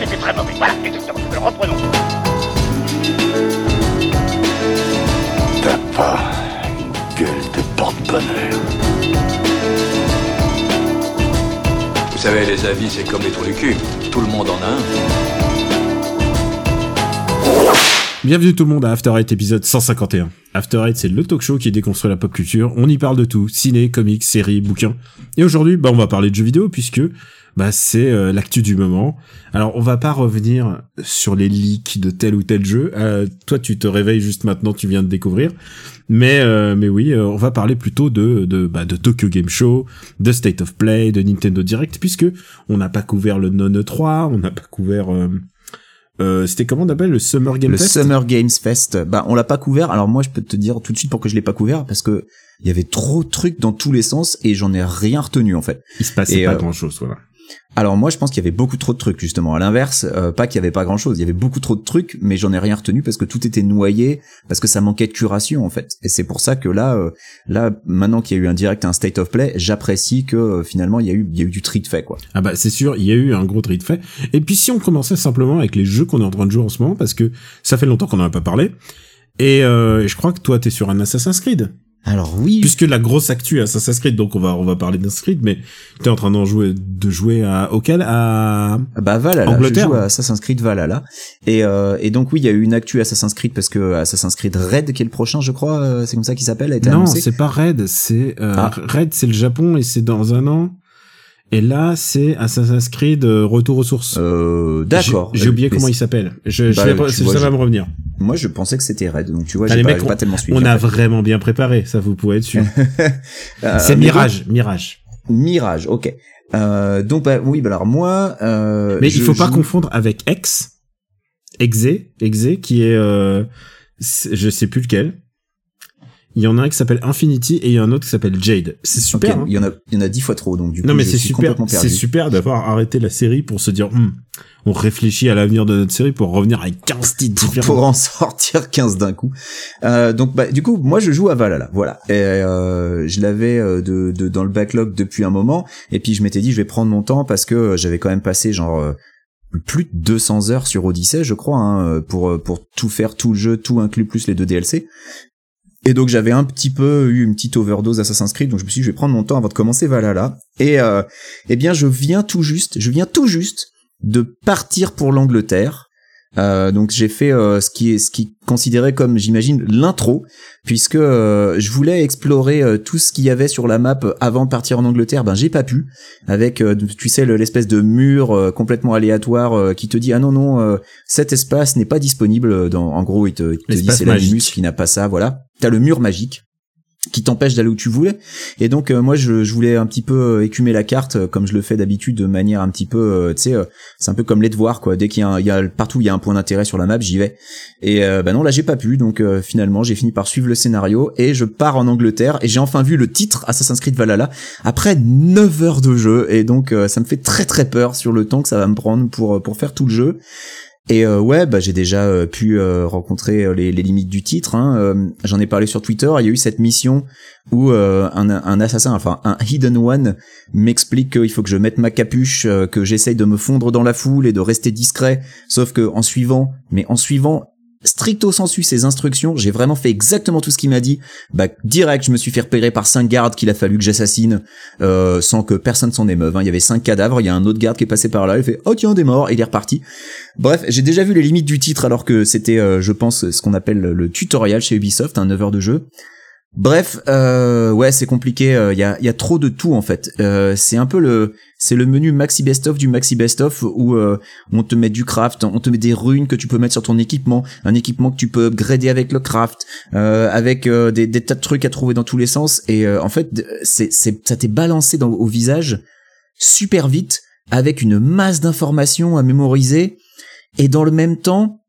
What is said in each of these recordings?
c'était très mauvais. Voilà, exactement. Alors reprenons. T'as pas une gueule de porte-bonheur. Vous savez, les avis, c'est comme les trous du cul. Tout le monde en a un. Bienvenue tout le monde à After Eight épisode 151. After Eight c'est le talk show qui déconstruit la pop culture. On y parle de tout, ciné, comics, séries, bouquins. Et aujourd'hui, bah on va parler de jeux vidéo puisque bah c'est euh, l'actu du moment. Alors on va pas revenir sur les leaks de tel ou tel jeu. Euh, toi tu te réveilles juste maintenant, tu viens de découvrir. Mais euh, mais oui, on va parler plutôt de de bah, de Tokyo Game Show, de State of Play, de Nintendo Direct puisque on n'a pas couvert le non E3, on n'a pas couvert euh, c'était comment on appelle le Summer Game le Fest Summer Games Fest. Bah, on l'a pas couvert. Alors moi, je peux te dire tout de suite pourquoi je l'ai pas couvert parce que il y avait trop de trucs dans tous les sens et j'en ai rien retenu en fait. Il se passait Et, pas euh, grand chose, voilà. Alors moi, je pense qu'il y avait beaucoup trop de trucs justement. À l'inverse, euh, pas qu'il y avait pas grand chose. Il y avait beaucoup trop de trucs, mais j'en ai rien retenu parce que tout était noyé, parce que ça manquait de curation en fait. Et c'est pour ça que là, euh, là, maintenant qu'il y a eu un direct, un state of play, j'apprécie que euh, finalement il y a eu, il y a eu du tri de fait quoi. Ah bah c'est sûr, il y a eu un gros tri de fait. Et puis si on commençait simplement avec les jeux qu'on est en train de jouer en ce moment, parce que ça fait longtemps qu'on n'en a pas parlé. Et je crois que toi t'es sur un Assassin's Creed. Alors oui, Puisque la grosse actu Assassin's Creed, donc on va on va parler d'Assassin's Creed, mais t'es en train d'en jouer de jouer à auquel? À Bah Valhalla, Angleterre. je joue à Assassin's Creed Valhalla. Et, euh, et donc oui, il y a eu une actu Assassin's Creed parce que Assassin's Creed Red, qui est le prochain, je crois, euh, c'est comme ça qu'il s'appelle, a été non, annoncé. c'est pas Red, c'est euh, Ah. Red, c'est le Japon et c'est dans un an. Et là, c'est Assassin's Creed euh, Retour aux sources. Euh, d'accord. J'ai oublié comment il s'appelle. Je, je Bah, tu ça vois, va me revenir. Moi, je pensais que c'était Red, donc tu vois, Ah, j'ai pas, tellement suivi. On a fait. vraiment bien préparé, ça vous pouvez être sûr. Euh, c'est mais Mirage, Mirage. donc- Mirage, ok. Euh, donc bah, oui, bah alors moi. Euh, Mais je il faut pas confondre avec X, Exe, Exe qui est, euh, je sais plus lequel. Il y en a un qui s'appelle Infinity et il y en a un autre qui s'appelle Jade. C'est super. hein. il y en a, il y en a dix fois trop, donc du coup, Non mais c'est super, c'est super d'avoir arrêté la série pour se dire, Hmm, on réfléchit à l'avenir de notre série pour revenir avec 15 titres pour, différents. pour en sortir 15 d'un coup. Euh, donc bah du coup moi je joue à Valhalla, voilà. Et euh, je l'avais euh, de, de dans le backlog depuis un moment et puis je m'étais dit je vais prendre mon temps parce que euh, j'avais quand même passé genre euh, plus de 200 heures sur Odyssey, je crois hein, pour pour tout faire tout le jeu, tout inclus plus les deux DLC. Et donc j'avais un petit peu eu une petite overdose Assassin's Creed, donc je me suis dit je vais prendre mon temps avant de commencer Valhalla. Et euh, eh bien je viens tout juste, je viens tout juste de partir pour l'Angleterre. Euh, donc j'ai fait euh, ce qui est ce qui est considéré comme j'imagine l'intro puisque euh, je voulais explorer euh, tout ce qu'il y avait sur la map avant de partir en Angleterre ben j'ai pas pu avec euh, tu sais le- l'espèce de mur euh, complètement aléatoire euh, qui te dit ah non non euh, cet espace n'est pas disponible dans en gros il te, il te dit c'est l'animus qui n'a pas ça voilà t'as le mur magique qui t'empêche d'aller où tu voulais. Et donc euh, moi je, voulais un petit peu euh, écumer la carte euh, comme je le fais d'habitude de manière un petit peu euh, tu sais c'est un peu comme les devoirs quoi. Dès qu'il y a, un- il partout il y a un point d'intérêt sur la map j'y vais. Et bah non là j'ai pas pu. Donc finalement j'ai fini par suivre le scénario et je pars en Angleterre et j'ai enfin vu le titre Assassin's Creed Valhalla après 9 heures de jeu. Et donc ça me fait très très peur sur le temps que ça va me prendre pour pour faire tout le jeu et euh, ouais, bah j'ai déjà euh, pu euh, rencontrer euh, les, limites du titre. Hein. J'en ai parlé sur Twitter. Il y a eu cette mission où un, un assassin, enfin un hidden one, m'explique qu'il faut que je mette ma capuche, que j'essaye de me fondre dans la foule et de rester discret. Sauf que en suivant, mais en suivant stricto sensu ses instructions, j'ai vraiment fait exactement tout ce qu'il m'a dit. Bah direct, je me suis fait repérer par cinq gardes qu'il a fallu que j'assassine euh, sans que personne s'en émeuve. hein. Il y avait cinq cadavres, il y a un autre garde qui est passé par là, il fait oh tiens des morts et il est reparti. Bref, j'ai déjà vu les limites du titre alors que c'était, euh, je pense, ce qu'on appelle le tutoriel chez Ubisoft, un 9 heures de jeu. Bref, euh, ouais, c'est compliqué. Il y, a, y a trop de tout en fait. Euh, c'est un peu le, c'est le menu maxi best of du maxi best of où euh, on te met du craft, on te met des runes que tu peux mettre sur ton équipement, un équipement que tu peux upgrader avec le craft, euh, avec euh, des, des tas de trucs à trouver dans tous les sens. Et euh, en fait, c'est, ça t'est balancé au visage super vite avec une masse d'informations à mémoriser. Et dans le même temps,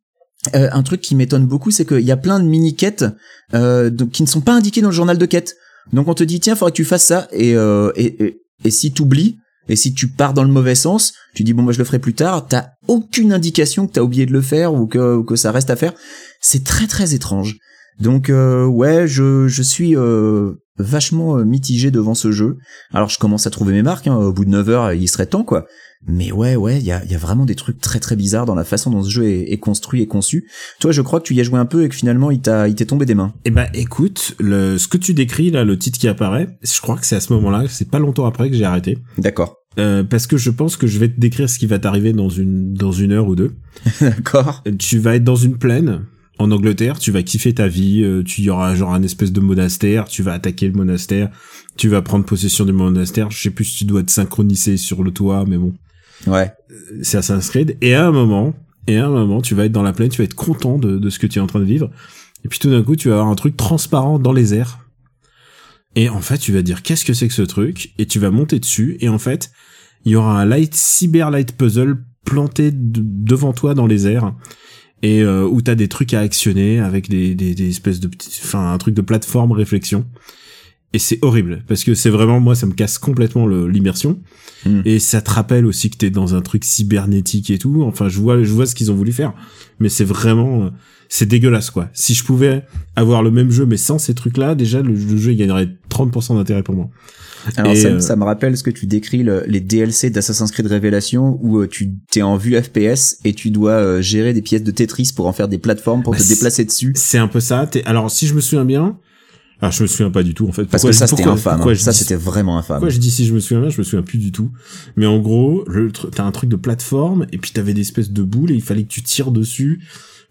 euh, un truc qui m'étonne beaucoup, c'est qu'il y a plein de mini-quêtes euh, qui ne sont pas indiquées dans le journal de quête. Donc on te dit, tiens, faudrait que tu fasses ça. Et, euh, et, et, et si t'oublies, et si tu pars dans le mauvais sens, tu dis, bon, moi je le ferai plus tard, t'as aucune indication que t'as oublié de le faire ou que, ou que ça reste à faire. C'est très très étrange. Donc euh, ouais, je je suis euh, vachement euh, mitigé devant ce jeu. Alors je commence à trouver mes marques. Hein. Au bout de 9 heures, il serait temps quoi. Mais ouais, ouais, il y a, y a vraiment des trucs très très bizarres dans la façon dont ce jeu est, est construit et conçu. Toi, je crois que tu y as joué un peu et que finalement, il t'a, il t'est tombé des mains. Eh ben, écoute, le, ce que tu décris là, le titre qui apparaît, je crois que c'est à ce moment-là, c'est pas longtemps après que j'ai arrêté, D'accord. Euh, parce que je pense que je vais te décrire ce qui va t'arriver dans une dans une heure ou deux. D'accord. Tu vas être dans une plaine en Angleterre, tu vas kiffer ta vie, euh, tu y aura genre un espèce de monastère, tu vas attaquer le monastère, tu vas prendre possession du monastère. Je sais plus si tu dois te synchroniser sur le toit, mais bon. Ouais. c'est Assassin's Creed. Et à un moment, et à un moment, tu vas être dans la plaine, tu vas être content de, de ce que tu es en train de vivre. Et puis tout d'un coup, tu vas avoir un truc transparent dans les airs. Et en fait, tu vas dire qu'est-ce que c'est que ce truc? Et tu vas monter dessus. Et en fait, il y aura un light cyber light puzzle planté de- devant toi dans les airs. Et euh, où t'as des trucs à actionner avec des, des, des espèces de petits, enfin un truc de plateforme réflexion. Et c'est horrible parce que c'est vraiment moi ça me casse complètement l'immersion Mm. et ça te rappelle aussi que t'es dans un truc cybernétique et tout. Enfin je vois je vois ce qu'ils ont voulu faire, mais c'est vraiment euh, c'est dégueulasse quoi. Si je pouvais avoir le même jeu mais sans ces trucs là, déjà le, le jeu il gagnerait 30% d'intérêt pour moi. Alors ça, euh, ça me rappelle ce que tu décris le- les DLC d'Assassin's Creed Révélation où euh, tu t'es en vue FPS et tu dois euh, gérer des pièces de Tetris pour en faire des plateformes pour Bah, te déplacer dessus. C'est un peu ça. Alors si je me souviens bien, alors je me souviens pas du tout en fait. Parce que ça c'était infâme. pourquoi hein. Ça dis- c'était vraiment infâme. Pourquoi je dis si je me souviens bien, je me souviens plus du tout. Mais en gros, t'as un truc de plateforme et puis t'avais des espèces de boules et il fallait que tu tires dessus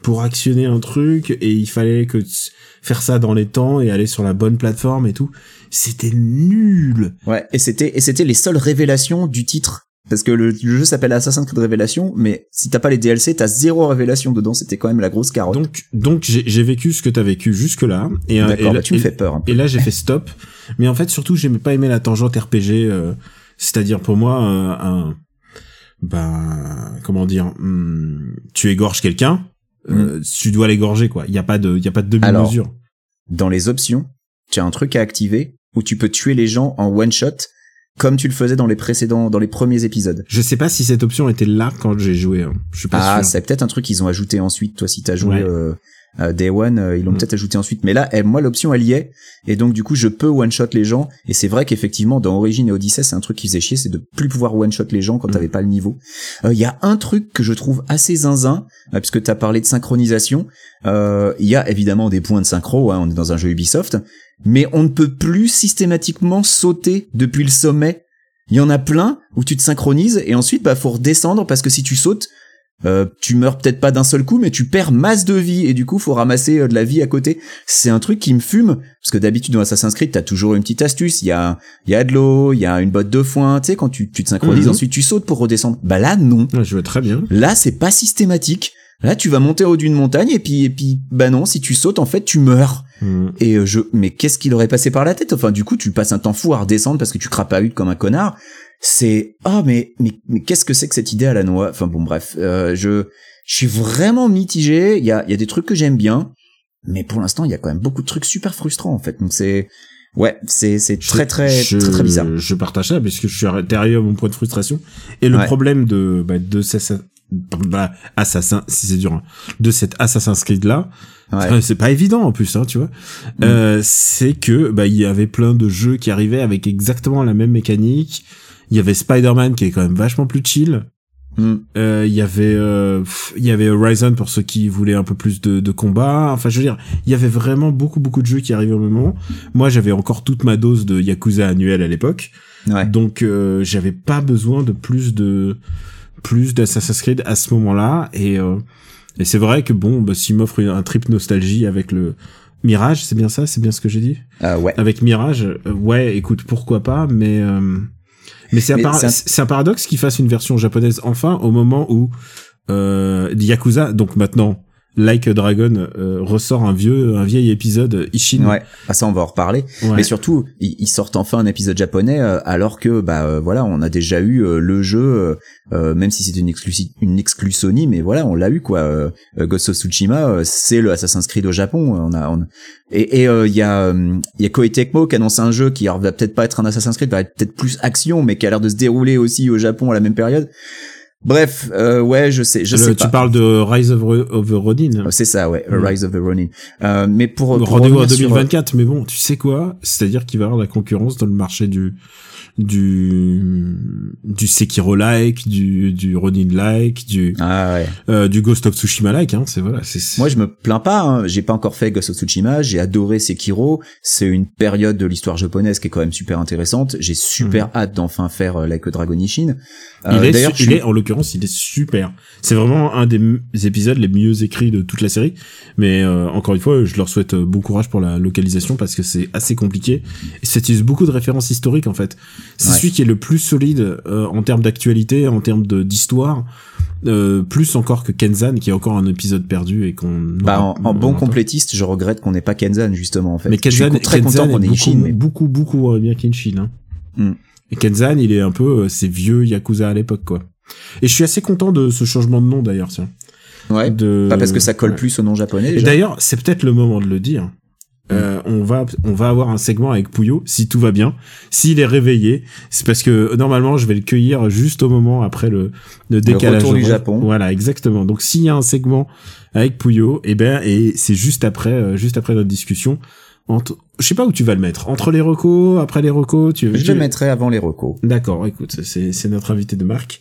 pour actionner un truc et il fallait que tu- faire ça dans les temps et aller sur la bonne plateforme et tout. C'était nul. Ouais. Et c'était et c'était les seules révélations du titre. Parce que le, le jeu s'appelle Assassin's Creed Révélation, mais si t'as pas les DLC, t'as zéro révélation dedans. C'était quand même la grosse carotte. Donc donc j'ai j'ai vécu ce que t'as vécu jusque là et, euh, et là- bah, tu me fais peur. Un peu. Et là, j'ai fait stop. Mais en fait, surtout, j'aimais pas aimer la tangente RPG. euh, C'est-à-dire pour moi, euh, un, ben, comment dire, hum, tu égorges quelqu'un, euh, tu dois l'égorger quoi. Il y a pas de, il y a pas de demi-mesure. Dans les options, tu as un truc à activer où tu peux tuer les gens en one shot, comme tu le faisais dans les précédents, dans les premiers épisodes. Je sais pas si cette option était là quand j'ai joué. hein. Je suis pas Ah, sûr. c'est peut-être un truc qu'ils ont ajouté ensuite. Toi, si t'as joué Ouais. euh, euh, Day One, euh, ils l'ont Mm. peut-être ajouté ensuite. Mais là, moi, l'option elle y est, et donc du coup, je peux one shot les gens. Et c'est vrai qu'effectivement, dans Origin et Odyssey, c'est un truc qui faisait chier, c'est de plus pouvoir one shot les gens quand Mm. t'avais pas le niveau. Euh, Il y a un truc que je trouve assez zinzin, euh, puisque t'as parlé de synchronisation. Euh, Il y a évidemment des points de synchro. Hein, on est dans un jeu Ubisoft, mais on ne peut plus systématiquement sauter depuis le sommet. Il y en a plein où tu te synchronises et ensuite bah faut redescendre parce que si tu sautes euh, tu meurs peut-être pas d'un seul coup, mais tu perds masse de vie et du coup faut ramasser euh, de la vie à côté. C'est un truc qui me fume parce que d'habitude dans Assassin's Creed t'as toujours une petite astuce. Il y a il y a de l'eau, il y a une botte de foin. Tu sais quand tu, tu te synchronises Mhm. ensuite tu sautes pour redescendre. Bah là non. Je vois très bien. Là c'est pas systématique. Là tu vas monter au haut d'une montagne et puis et puis bah non si tu sautes en fait tu meurs. Hum. Et euh, je, mais qu'est-ce qu'il aurait passé par la tête? Enfin, du coup, tu passes un temps fou à redescendre parce que tu crapahutes comme un connard. C'est, oh, mais, mais, mais qu'est-ce que c'est que cette idée à la noix? Enfin, bon, bref, euh, je, je suis vraiment mitigé. Il y a, il y a des trucs que j'aime bien, mais pour l'instant, il y a quand même beaucoup de trucs super frustrants en fait. Donc c'est, ouais, c'est, c'est très, très, je, très, très bizarre. Je partage ça parce que je suis à mon point de frustration. Et le Ouais. problème de, bah, de ces, bah, assassin, si c'est dur, hein, de cet Assassin's Creed là, Ouais. Euh, c'est pas évident en plus, hein, tu vois. Mm. Euh, c'est que bah il y avait plein de jeux qui arrivaient avec exactement la même mécanique. Il y avait Spider-Man qui est quand même vachement plus chill. Mm. Euh, Il y avait euh, il y avait Horizon pour ceux qui voulaient un peu plus de, de combat. Enfin, je veux dire, il y avait vraiment beaucoup beaucoup de jeux qui arrivaient au même moment. Moi, j'avais encore toute ma dose de Yakuza annuel à l'époque, Ouais. donc euh, j'avais pas besoin de plus de plus d'Assassin's Creed à ce moment-là. Et euh, et c'est vrai que bon, bah, s'il m'offre un trip nostalgie avec le Mirage, c'est bien ça, c'est bien ce que j'ai dit? Ouais. Avec Mirage, ouais, écoute, pourquoi pas, mais euh, mais c'est un, paradoxe qu'ils fassent une version japonaise enfin au moment où euh, Yakuza, donc maintenant Like a Dragon euh, ressort un vieux un vieil épisode Ishin. Ouais. Ah, ça, on va en reparler. Ouais. Mais surtout, ils, ils sortent enfin un épisode japonais euh, alors que bah euh, voilà, on a déjà eu euh, le jeu, euh, euh, même si c'était une exclusi une exclu Sony, mais voilà, on l'a eu quoi. Ghost of Tsushima, euh, c'est le Assassin's Creed au Japon. On a on- et et euh, il y a il y a Koei Tecmo qui annonce un jeu qui alors, va peut-être pas être un Assassin's Creed, va être peut-être plus action, mais qui a l'air de se dérouler aussi au Japon à la même période. Bref, euh, ouais, je sais, je Le- sais tu pas. parles de Rise of, the Ronin. C'est ça, ouais. Rise of the Ronin. Euh, mais pour, pour Rendez-vous en revenir sur- 2024, mais bon, tu sais quoi? C'est-à-dire qu'il va y avoir la concurrence dans le marché du du du Sekiro-like, du du Ronin-like, du Ah ouais. euh, du Ghost of Tsushima-like. Hein, c'est voilà, c'est Moi, je me plains pas. Hein. J'ai pas encore fait Ghost of Tsushima. J'ai adoré Sekiro. C'est une période de l'histoire japonaise qui est quand même super intéressante. J'ai super hâte d'enfin faire euh, Like a Dragon Ishin. Euh, il est, il suis- est en l'occurrence, il est super. C'est vraiment un des épisodes les mieux écrits de toute la série. Mais euh, encore une fois, je leur souhaite bon courage pour la localisation parce que c'est assez compliqué. Et ça utilise beaucoup de références historiques en fait. C'est Ouais. celui qui est le plus solide euh, en termes d'actualité, en termes de d'histoire, euh, plus encore que Kenzan qui est encore un épisode perdu et qu'on. bah, en, en bon complétiste, je regrette qu'on n'ait pas Kenzan justement en fait. Mais je suis Kenzan, très Kenzan content qu'on ait beaucoup, Ishin. Mais... beaucoup, beaucoup bien qu'Inshin. Hein. Hmm. Et Kenzan, il est un peu euh, ces vieux Yakuza à l'époque, quoi. Et je suis assez content de ce changement de nom d'ailleurs, tiens. Ouais. De... Pas parce que ça colle Ouais. plus au nom japonais. Et d'ailleurs, c'est peut-être le moment de le dire. Euh, on va on va avoir un segment avec Pouillot si tout va bien. S'il est réveillé, c'est parce que normalement je vais le cueillir juste au moment après le, le décalage. retour du. Japon. Voilà, exactement. Donc s'il y a un segment avec Pouillot, et ben et c'est juste après euh, juste après notre discussion. Entre, je sais pas où tu vas le mettre. Entre les recos, après les recos, tu Je tu- le mettrai avant les recos. D'accord, écoute, c'est c'est notre invité de marque.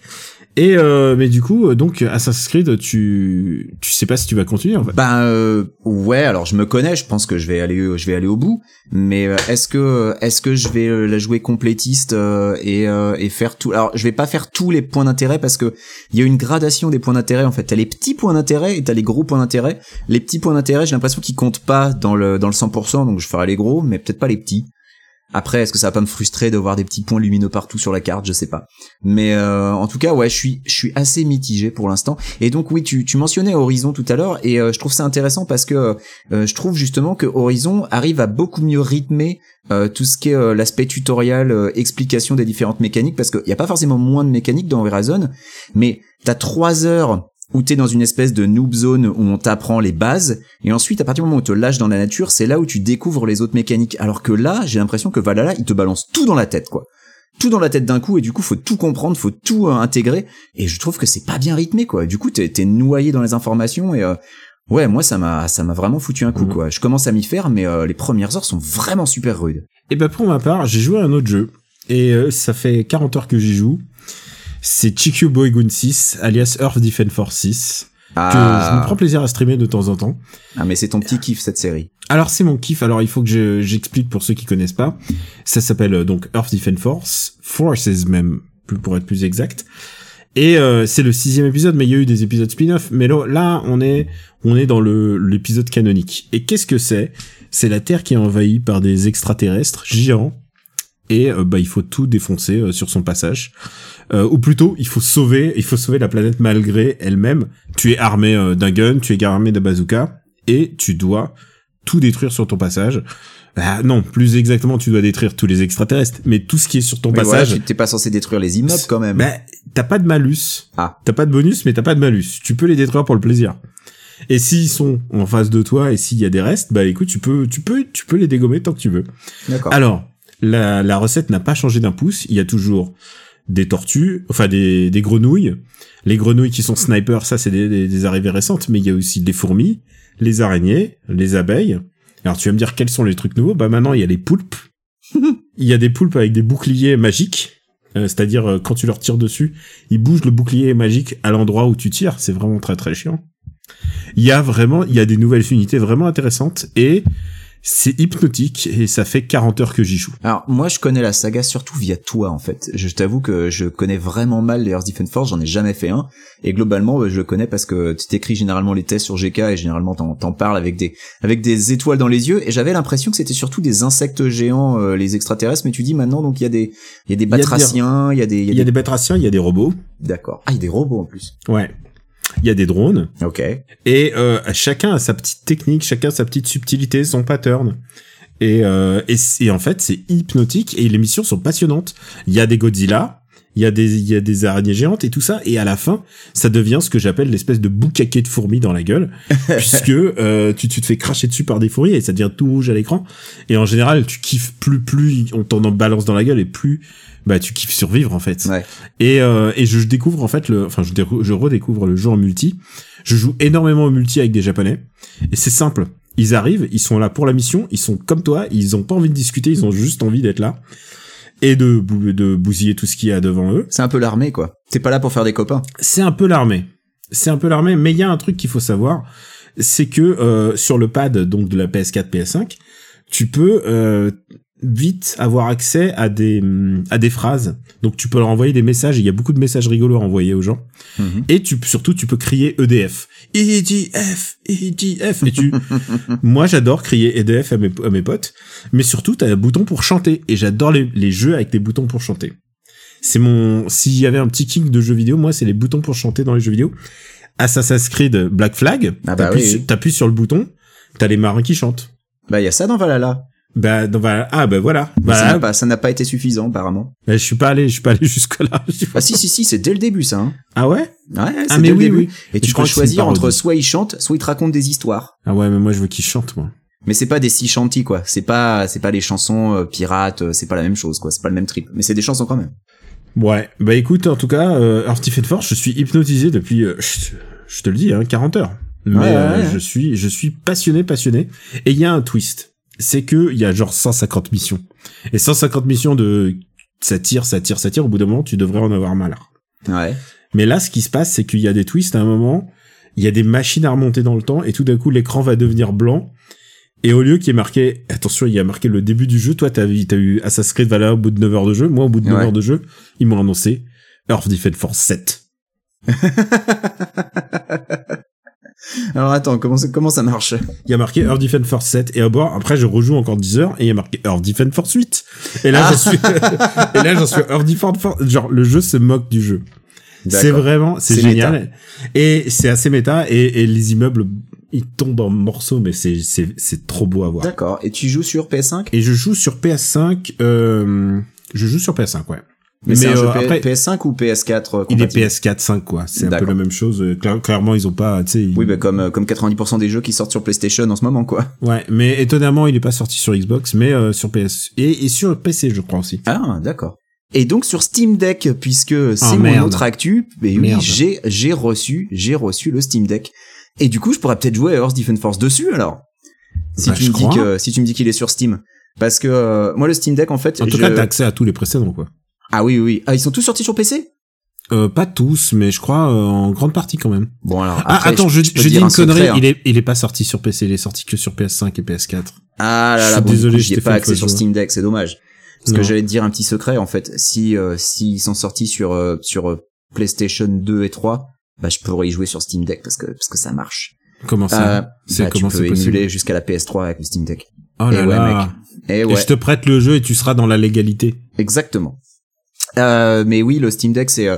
Et euh, mais du coup, euh, donc Assassin's Creed, tu tu sais pas si tu vas continuer en fait. Ben euh, ouais, alors je me connais, je pense que je vais aller je vais aller au bout, mais euh, est-ce que est-ce que je vais euh, la jouer complétiste et et faire tout Alors, je vais pas faire tous les points d'intérêt parce que il y a une gradation des points d'intérêt en fait. T'as les petits points d'intérêt et t'as les gros points d'intérêt. Les petits points d'intérêt, j'ai l'impression qu'ils comptent pas dans le dans le 100%, donc je ferai les gros, mais peut-être pas les petits. Après, est-ce que ça va pas me frustrer de voir des petits points lumineux partout sur la carte? Je sais pas. Mais euh, en tout cas, ouais, je suis, je suis assez mitigé pour l'instant. Et donc oui, tu, tu mentionnais Horizon tout à l'heure, et euh, je trouve ça intéressant parce que euh, je trouve justement que Horizon arrive à beaucoup mieux rythmer tout ce qui est l'aspect tutoriel, explication des différentes mécaniques, parce qu'il n'y a pas forcément moins de mécaniques dans Horizon, mais t'as trois heures où t'es dans une espèce de noob zone où on t'apprend les bases, et ensuite à partir du moment où on te lâche dans la nature, c'est là où tu découvres les autres mécaniques. Alors que là, j'ai l'impression que Valhalla, il te balance tout dans la tête, quoi. Tout dans la tête d'un coup, et du coup, faut tout comprendre, faut tout euh, intégrer, et je trouve que c'est pas bien rythmé, quoi. Du coup, t'es noyé dans les informations, et euh, ouais, moi, ça m'a ça m'a vraiment foutu un coup, Mhm. quoi. Je commence à m'y faire, mais euh, les premières heures sont vraiment super rudes. Et ben pour ma part, j'ai joué à un autre jeu et euh, ça fait 40 heures que j'y joue. C'est Chikyu Boygun 6, alias Earth Defense Force 6, que je me prends plaisir à streamer de temps en temps. ah, mais c'est ton petit kiff, cette série. Alors c'est mon kiff, alors il faut que je- j'explique pour ceux qui connaissent pas. Ça s'appelle euh, donc Earth Defense Force, Forces même, pour être plus exact. Et euh, c'est le sixième épisode, mais il y a eu des épisodes spin-off. Mais là, là, on est, on est dans le l'épisode canonique. Et qu'est-ce que c'est? C'est la Terre qui est envahie par des extraterrestres géants. Et euh, bah il faut tout défoncer euh, sur son passage. Euh, ou plutôt, il faut sauver, il faut sauver la planète malgré elle-même. Tu es armé euh, d'un gun, tu es armé d'un bazooka, et tu dois tout détruire sur ton passage. Ah, non, plus exactement, tu dois détruire tous les extraterrestres, mais tout ce qui est sur ton Mais voilà, passage. tu t'es pas censé détruire les immeubles quand même. Bah, t'as pas de malus. Ah. T'as pas de bonus, mais t'as pas de malus. Tu peux les détruire pour le plaisir. Et s'ils sont en face de toi et s'il y a des restes, bah écoute, tu peux, tu peux, tu peux les dégommer tant que tu veux. D'accord. Alors, la, la recette n'a pas changé d'un pouce. Il y a toujours des tortues, enfin des, des grenouilles. Les grenouilles qui sont snipers, ça c'est des, des, des arrivées récentes, mais il y a aussi des fourmis, les araignées, les abeilles. Alors tu vas me dire quels sont les trucs nouveaux? Bah maintenant il y a les poulpes. il y a des poulpes avec des boucliers magiques. Euh, C'est-à-dire euh, quand tu leur tires dessus, ils bougent le bouclier magique à l'endroit où tu tires. C'est vraiment très très chiant. Il y a vraiment, il y a des nouvelles unités vraiment intéressantes et c'est hypnotique et ça fait 40 heures que j'y joue. Alors moi je connais la saga surtout via toi en fait. Je t'avoue que je connais vraiment mal les Earth Defense Force, j'en ai jamais fait un et globalement euh, je le connais parce que tu t'écris généralement les tests sur GK et généralement t'en, t'en parles avec des avec des étoiles dans les yeux et j'avais l'impression que c'était surtout des insectes géants euh, les extraterrestres mais tu dis maintenant donc il y a des il y a des y a des- batraciens, il y a des il y a Il y a des des batraciens, il y a des robots. d'accord. Ah, il y a des robots en plus. Ouais. Il y a des drones. OK. Et euh, chacun a sa petite technique, chacun a sa petite subtilité, son pattern. Et, euh, et, et en fait, c'est hypnotique et les missions sont passionnantes. Il y a des Godzilla, il y a des il y a des araignées géantes et tout ça. Et à la fin ça devient ce que j'appelle l'espèce de boucaquet de fourmis dans la gueule. Puisque euh, tu, tu te fais cracher dessus par des fourmis et ça devient tout rouge à l'écran. Et en général tu kiffes plus plus on t'en en balance dans la gueule et plus bah tu kiffes survivre en fait. Ouais. et euh, et je découvre en fait le enfin je, je redécouvre le jeu en multi. Je joue énormément au multi avec des japonais. Et c'est simple. Ils arrivent ils sont là pour la mission ils sont comme toi ils ont pas envie de discuter ils ont juste envie d'être là et de, bou- de bousiller tout ce qu'il y a devant eux. C'est un peu l'armée, quoi. T'es pas là pour faire des copains. C'est un peu l'armée. C'est un peu l'armée, mais il y a un truc qu'il faut savoir, c'est que euh, sur le pad donc de la PS4, PS5, tu peux euh, vite avoir accès à des à des phrases. Donc tu peux leur envoyer des messages. Il y a beaucoup de messages rigolos à envoyer aux gens. Mhm. Et tu surtout tu peux crier EDF. EDF, EDF. Et tu, moi j'adore crier EDF à mes, à mes potes, mais surtout t'as un bouton pour chanter. Et j'adore les, les jeux avec des boutons pour chanter. C'est mon, s'il y avait un petit king de jeux vidéo, moi c'est les boutons pour chanter dans les jeux vidéo. Assassin's Creed Black Flag, Ah bah t'appuies oui, sur- sur le bouton, t'as les marins qui chantent. Bah, il y a ça dans Valhalla. Bah, bah, ah bah voilà. Mais ça Bah, n'a pas, ça n'a pas été suffisant, apparemment. bah, je suis pas allé, je suis pas allé jusque là. Ah si, si, si, c'est dès le début, ça. Hein. Ah ouais? Ouais, c'est Ah, mais dès le oui, début. oui. Et tu peux choisir entre soit il chante, soit il te raconte des histoires. Ah ouais, mais moi je veux qu'ils chantent, moi. Mais c'est pas des si chantis, quoi. C'est pas, c'est pas les chansons euh, pirates, euh, c'est pas la même chose, quoi. C'est pas le même trip. Mais c'est des chansons quand même. Ouais, bah écoute, en tout cas, euh, Defense Force, je suis hypnotisé depuis, euh, je, je te le dis, hein, 40 heures. Mais Ouais, ouais, ouais. je suis, je suis passionné, passionné. Et il y a un twist, c'est que il y a genre 150 missions. Et 150 missions de ça tire, ça tire, ça tire. Au bout d'un moment, tu devrais en avoir marre. Ouais. Mais là, ce qui se passe, c'est qu'il y a des twists à un moment. Il y a des machines à remonter dans le temps, et tout d'un coup, l'écran va devenir blanc. Et au lieu qu'il y ait marqué, attention, il y a marqué le début du jeu, toi, t'as eu Assassin's Creed Valhalla au bout de 9 heures de jeu. Moi, au bout de 9 Ouais. heures de jeu, ils m'ont annoncé Earth Defense Force 7. Alors attends, comment ça, comment ça marche? Il y a marqué Earth Defense Force 7 et à bord, après je rejoue encore 10 heures et il y a marqué Earth Defense Force 8. Et là Ah. j'en suis et là j'en suis Earth Defense Force genre le jeu se moque du jeu. C'est vraiment c'est C'est génial et c'est assez méta et, et les immeubles ils tombent en morceaux mais c'est c'est c'est trop beau à voir. D'accord. Et tu joues sur PS5 Et je joue sur PS5 euh, je joue sur PS5 ouais. Mais, c'est un jeu euh, P- après PS5 ou PS4 euh, il est compatible PS4 5 quoi, c'est un peu la même chose Euh, Cla- clairement ils ont pas tu sais ils- Oui, bah comme comme 90% des jeux qui sortent sur PlayStation en ce moment, quoi. Ouais, mais étonnamment, il est pas sorti sur Xbox, mais euh, sur PS et, et sur PC, je crois aussi. Ah, d'accord. Et donc sur Steam Deck, puisque c'est Ah, mon merde. autre actu, mais oui, j'ai j'ai reçu j'ai reçu le Steam Deck. Et du coup, je pourrais peut-être jouer à Earth Defense Force dessus alors. Si Bah, tu me dis que si tu me dis qu'il est sur Steam, parce que euh, moi le Steam Deck en fait, En tout je- cas, t'as accès à tous les précédents, quoi. Ah oui oui, oui. ah ils sont tous sortis sur PC. Euh, pas tous, mais je crois euh, en grande partie quand même. Bon alors Ah, attends, je, je, peux dis une un secret, connerie. hein. Il est, il est pas sorti sur PC, il est sorti que sur PS5 et PS4. Ah Je là là, suis bon, désolé, je pas accès sur Steam Deck, c'est dommage. Parce Non. que j'allais te dire un petit secret en fait, si euh, s'ils sont sortis sur euh, sur euh, PlayStation 2 et 3, bah je pourrais y jouer sur Steam Deck parce que parce que ça marche. Comment ça Euh, C'est bah, tu comment peux c'est possible émuler jusqu'à la PS3 avec le Steam Deck. Oh là Et ouais, là. Et Et ouais, je te prête le jeu et tu seras dans la légalité. exactement. Euh, mais oui, le Steam Deck c'est euh,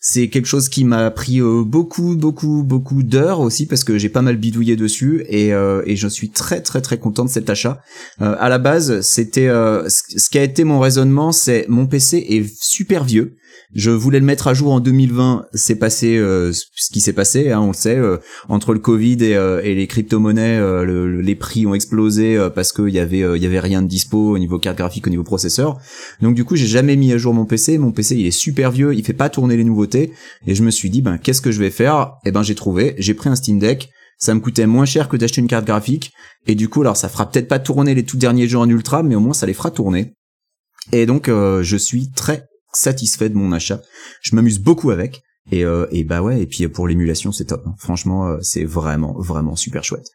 c'est quelque chose qui m'a pris euh, beaucoup beaucoup beaucoup d'heures aussi parce que j'ai pas mal bidouillé dessus et euh, et je suis très très très content de cet achat. Euh, à la base, c'était euh, ce ce qui a été mon raisonnement, c'est mon PC est super vieux. Je voulais le mettre à jour en 2020, c'est passé euh, ce qui s'est passé, hein, on le sait, euh, entre le Covid et, euh, les crypto-monnaies, le- le- les prix ont explosé parce qu'il y avait il y avait rien de dispo au niveau carte graphique, au niveau processeur. Donc du coup, j'ai jamais mis à jour mon PC. Mon PC, il est super vieux, il fait pas tourner les nouveautés. Et je me suis dit, ben qu'est-ce que je vais faire? Eh ben j'ai trouvé, j'ai pris un Steam Deck. Ça me coûtait moins cher que d'acheter une carte graphique. Et du coup, alors ça fera peut-être pas tourner les tout derniers jeux en ultra, mais au moins ça les fera tourner. Et donc je suis très satisfait de mon achat. Je m'amuse beaucoup avec. Et, euh, et bah ouais, et puis pour l'émulation, c'est top. hein. Franchement, euh, c'est vraiment, vraiment super chouette.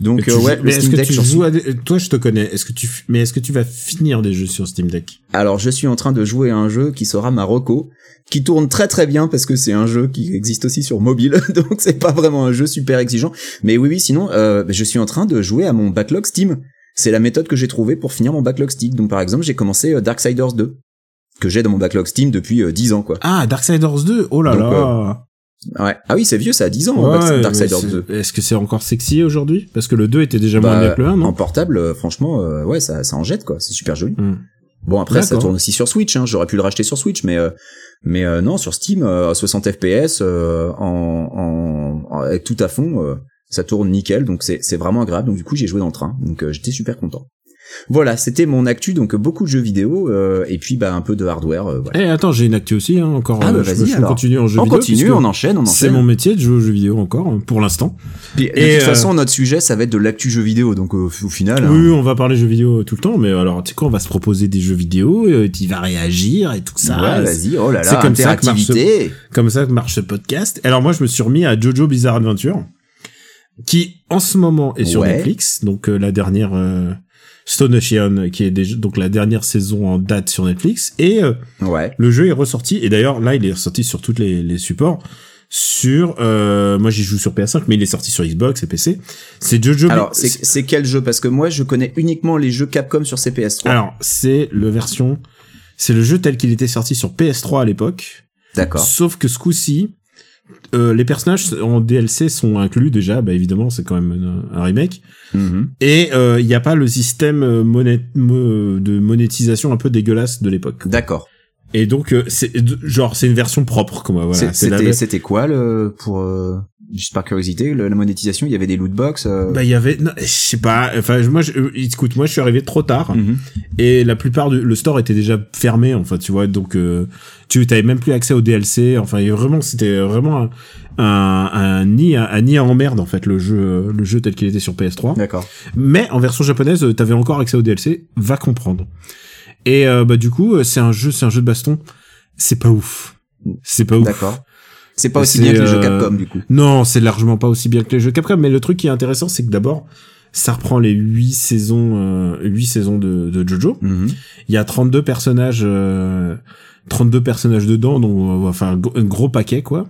Donc euh, ouais, le que tu joues à des- toi je te connais. Est-ce que tu, mais est-ce que tu vas finir des jeux sur Steam Deck? Alors je suis en train de jouer à un jeu qui sera Marocco, qui tourne très très bien parce que c'est un jeu qui existe aussi sur mobile, donc c'est pas vraiment un jeu super exigeant. Mais oui oui, sinon euh, je suis en train de jouer à mon backlog Steam. C'est la méthode que j'ai trouvée pour finir mon backlog Steam. Donc par exemple j'ai commencé euh, Darksiders 2 que j'ai dans mon backlog Steam depuis euh, 10 ans quoi. Ah, Darksiders 2. Oh là Donc, là. Ouais. Ah oui c'est vieux, ça a 10 ans Ouais, Darksiders c'est- 2. Est-ce que c'est encore sexy aujourd'hui? Parce que le 2 était déjà moins Bah, bien que le 1, en non portable, euh, franchement, euh, ouais, ça, ça en jette quoi. C'est super joli. Hmm. Bon après ça tourne aussi sur Switch, hein. j'aurais pu le racheter sur Switch, mais euh, mais euh, non sur Steam euh, à 60 FPS euh, en, en, en- avec tout à fond, euh, ça tourne nickel, donc c'est c'est vraiment agréable. Donc du coup j'ai joué dans le train, donc euh, j'étais super content. Voilà, c'était mon actu, donc beaucoup de jeux vidéo euh, et puis bah un peu de hardware. euh, voilà. Eh, attends, j'ai une actu aussi, hein, encore. Ah, bah, euh, je, vas-y, je alors. continue en jeu on vidéo. continue, on enchaîne, on C'est enchaîne. mon métier de jouer aux jeux vidéo encore, euh, pour l'instant. Puis, de Et, toute euh, façon, notre sujet, ça va être de l'actu jeu vidéo, donc au final. hein. Oui, on va parler jeux vidéo tout le temps, mais alors, tu sais quoi, on va se proposer des jeux vidéo, euh, tu vas réagir et tout ça. ouais, C'est vas-y, oh là c'est là, comme ça que marche ce- comme ça que marche ce podcast. Alors moi, je me suis remis à Jojo Bizarre Adventure, qui en ce moment est sur Ouais. Netflix, donc la dernière euh, Stone Ocean, qui est donc la dernière saison en date sur Netflix, et euh, Ouais. le jeu est ressorti, et d'ailleurs là, il est ressorti sur tous les, les supports. Sur, euh, moi j'y joue sur PS5, mais il est sorti sur Xbox et PC. C'est Jojo. Alors, c'est c'est quel jeu? Parce que moi, je connais uniquement les jeux Capcom sur CPS3. alors c'est le version, c'est le jeu tel qu'il était sorti sur PS3 à l'époque. D'accord. Sauf que ce coup-ci, euh, les personnages en DLC sont inclus déjà, bah évidemment c'est quand même un, un remake. Mhm. Et euh, il n'y a pas le système euh, de monétisation un peu dégueulasse de l'époque. D'accord. Et donc euh, c'est genre c'est une version propre quoi. Voilà. La- C'était c'était quoi le pour euh, juste par curiosité le- la monétisation Il y avait des loot box. euh, Bah il y avait, je sais pas. Enfin moi, je, euh, écoute, moi je suis arrivé trop tard mhm. et la plupart du le store était déjà fermé. Enfin tu vois, donc euh, tu t'avais même plus accès au DLC. Enfin vraiment c'était vraiment un, un, un nid à, un nid à emmerde en fait le jeu le jeu tel qu'il était sur PS3. D'accord. Mais en version japonaise, t'avais encore accès au DLC. Va comprendre. Et euh, bah du coup, euh, c'est un jeu, c'est un jeu de baston. C'est pas ouf. C'est pas ouf. D'accord. C'est pas aussi bien que les jeux euh, Capcom du coup. Non, c'est largement pas aussi bien que les jeux Capcom. Mais le truc qui est intéressant, c'est que d'abord, ça reprend les huit saisons, euh, huit saisons de, de JoJo. Mhm. Il y a 32 personnages, euh, 32 personnages dedans, donc faire un gros- paquet quoi.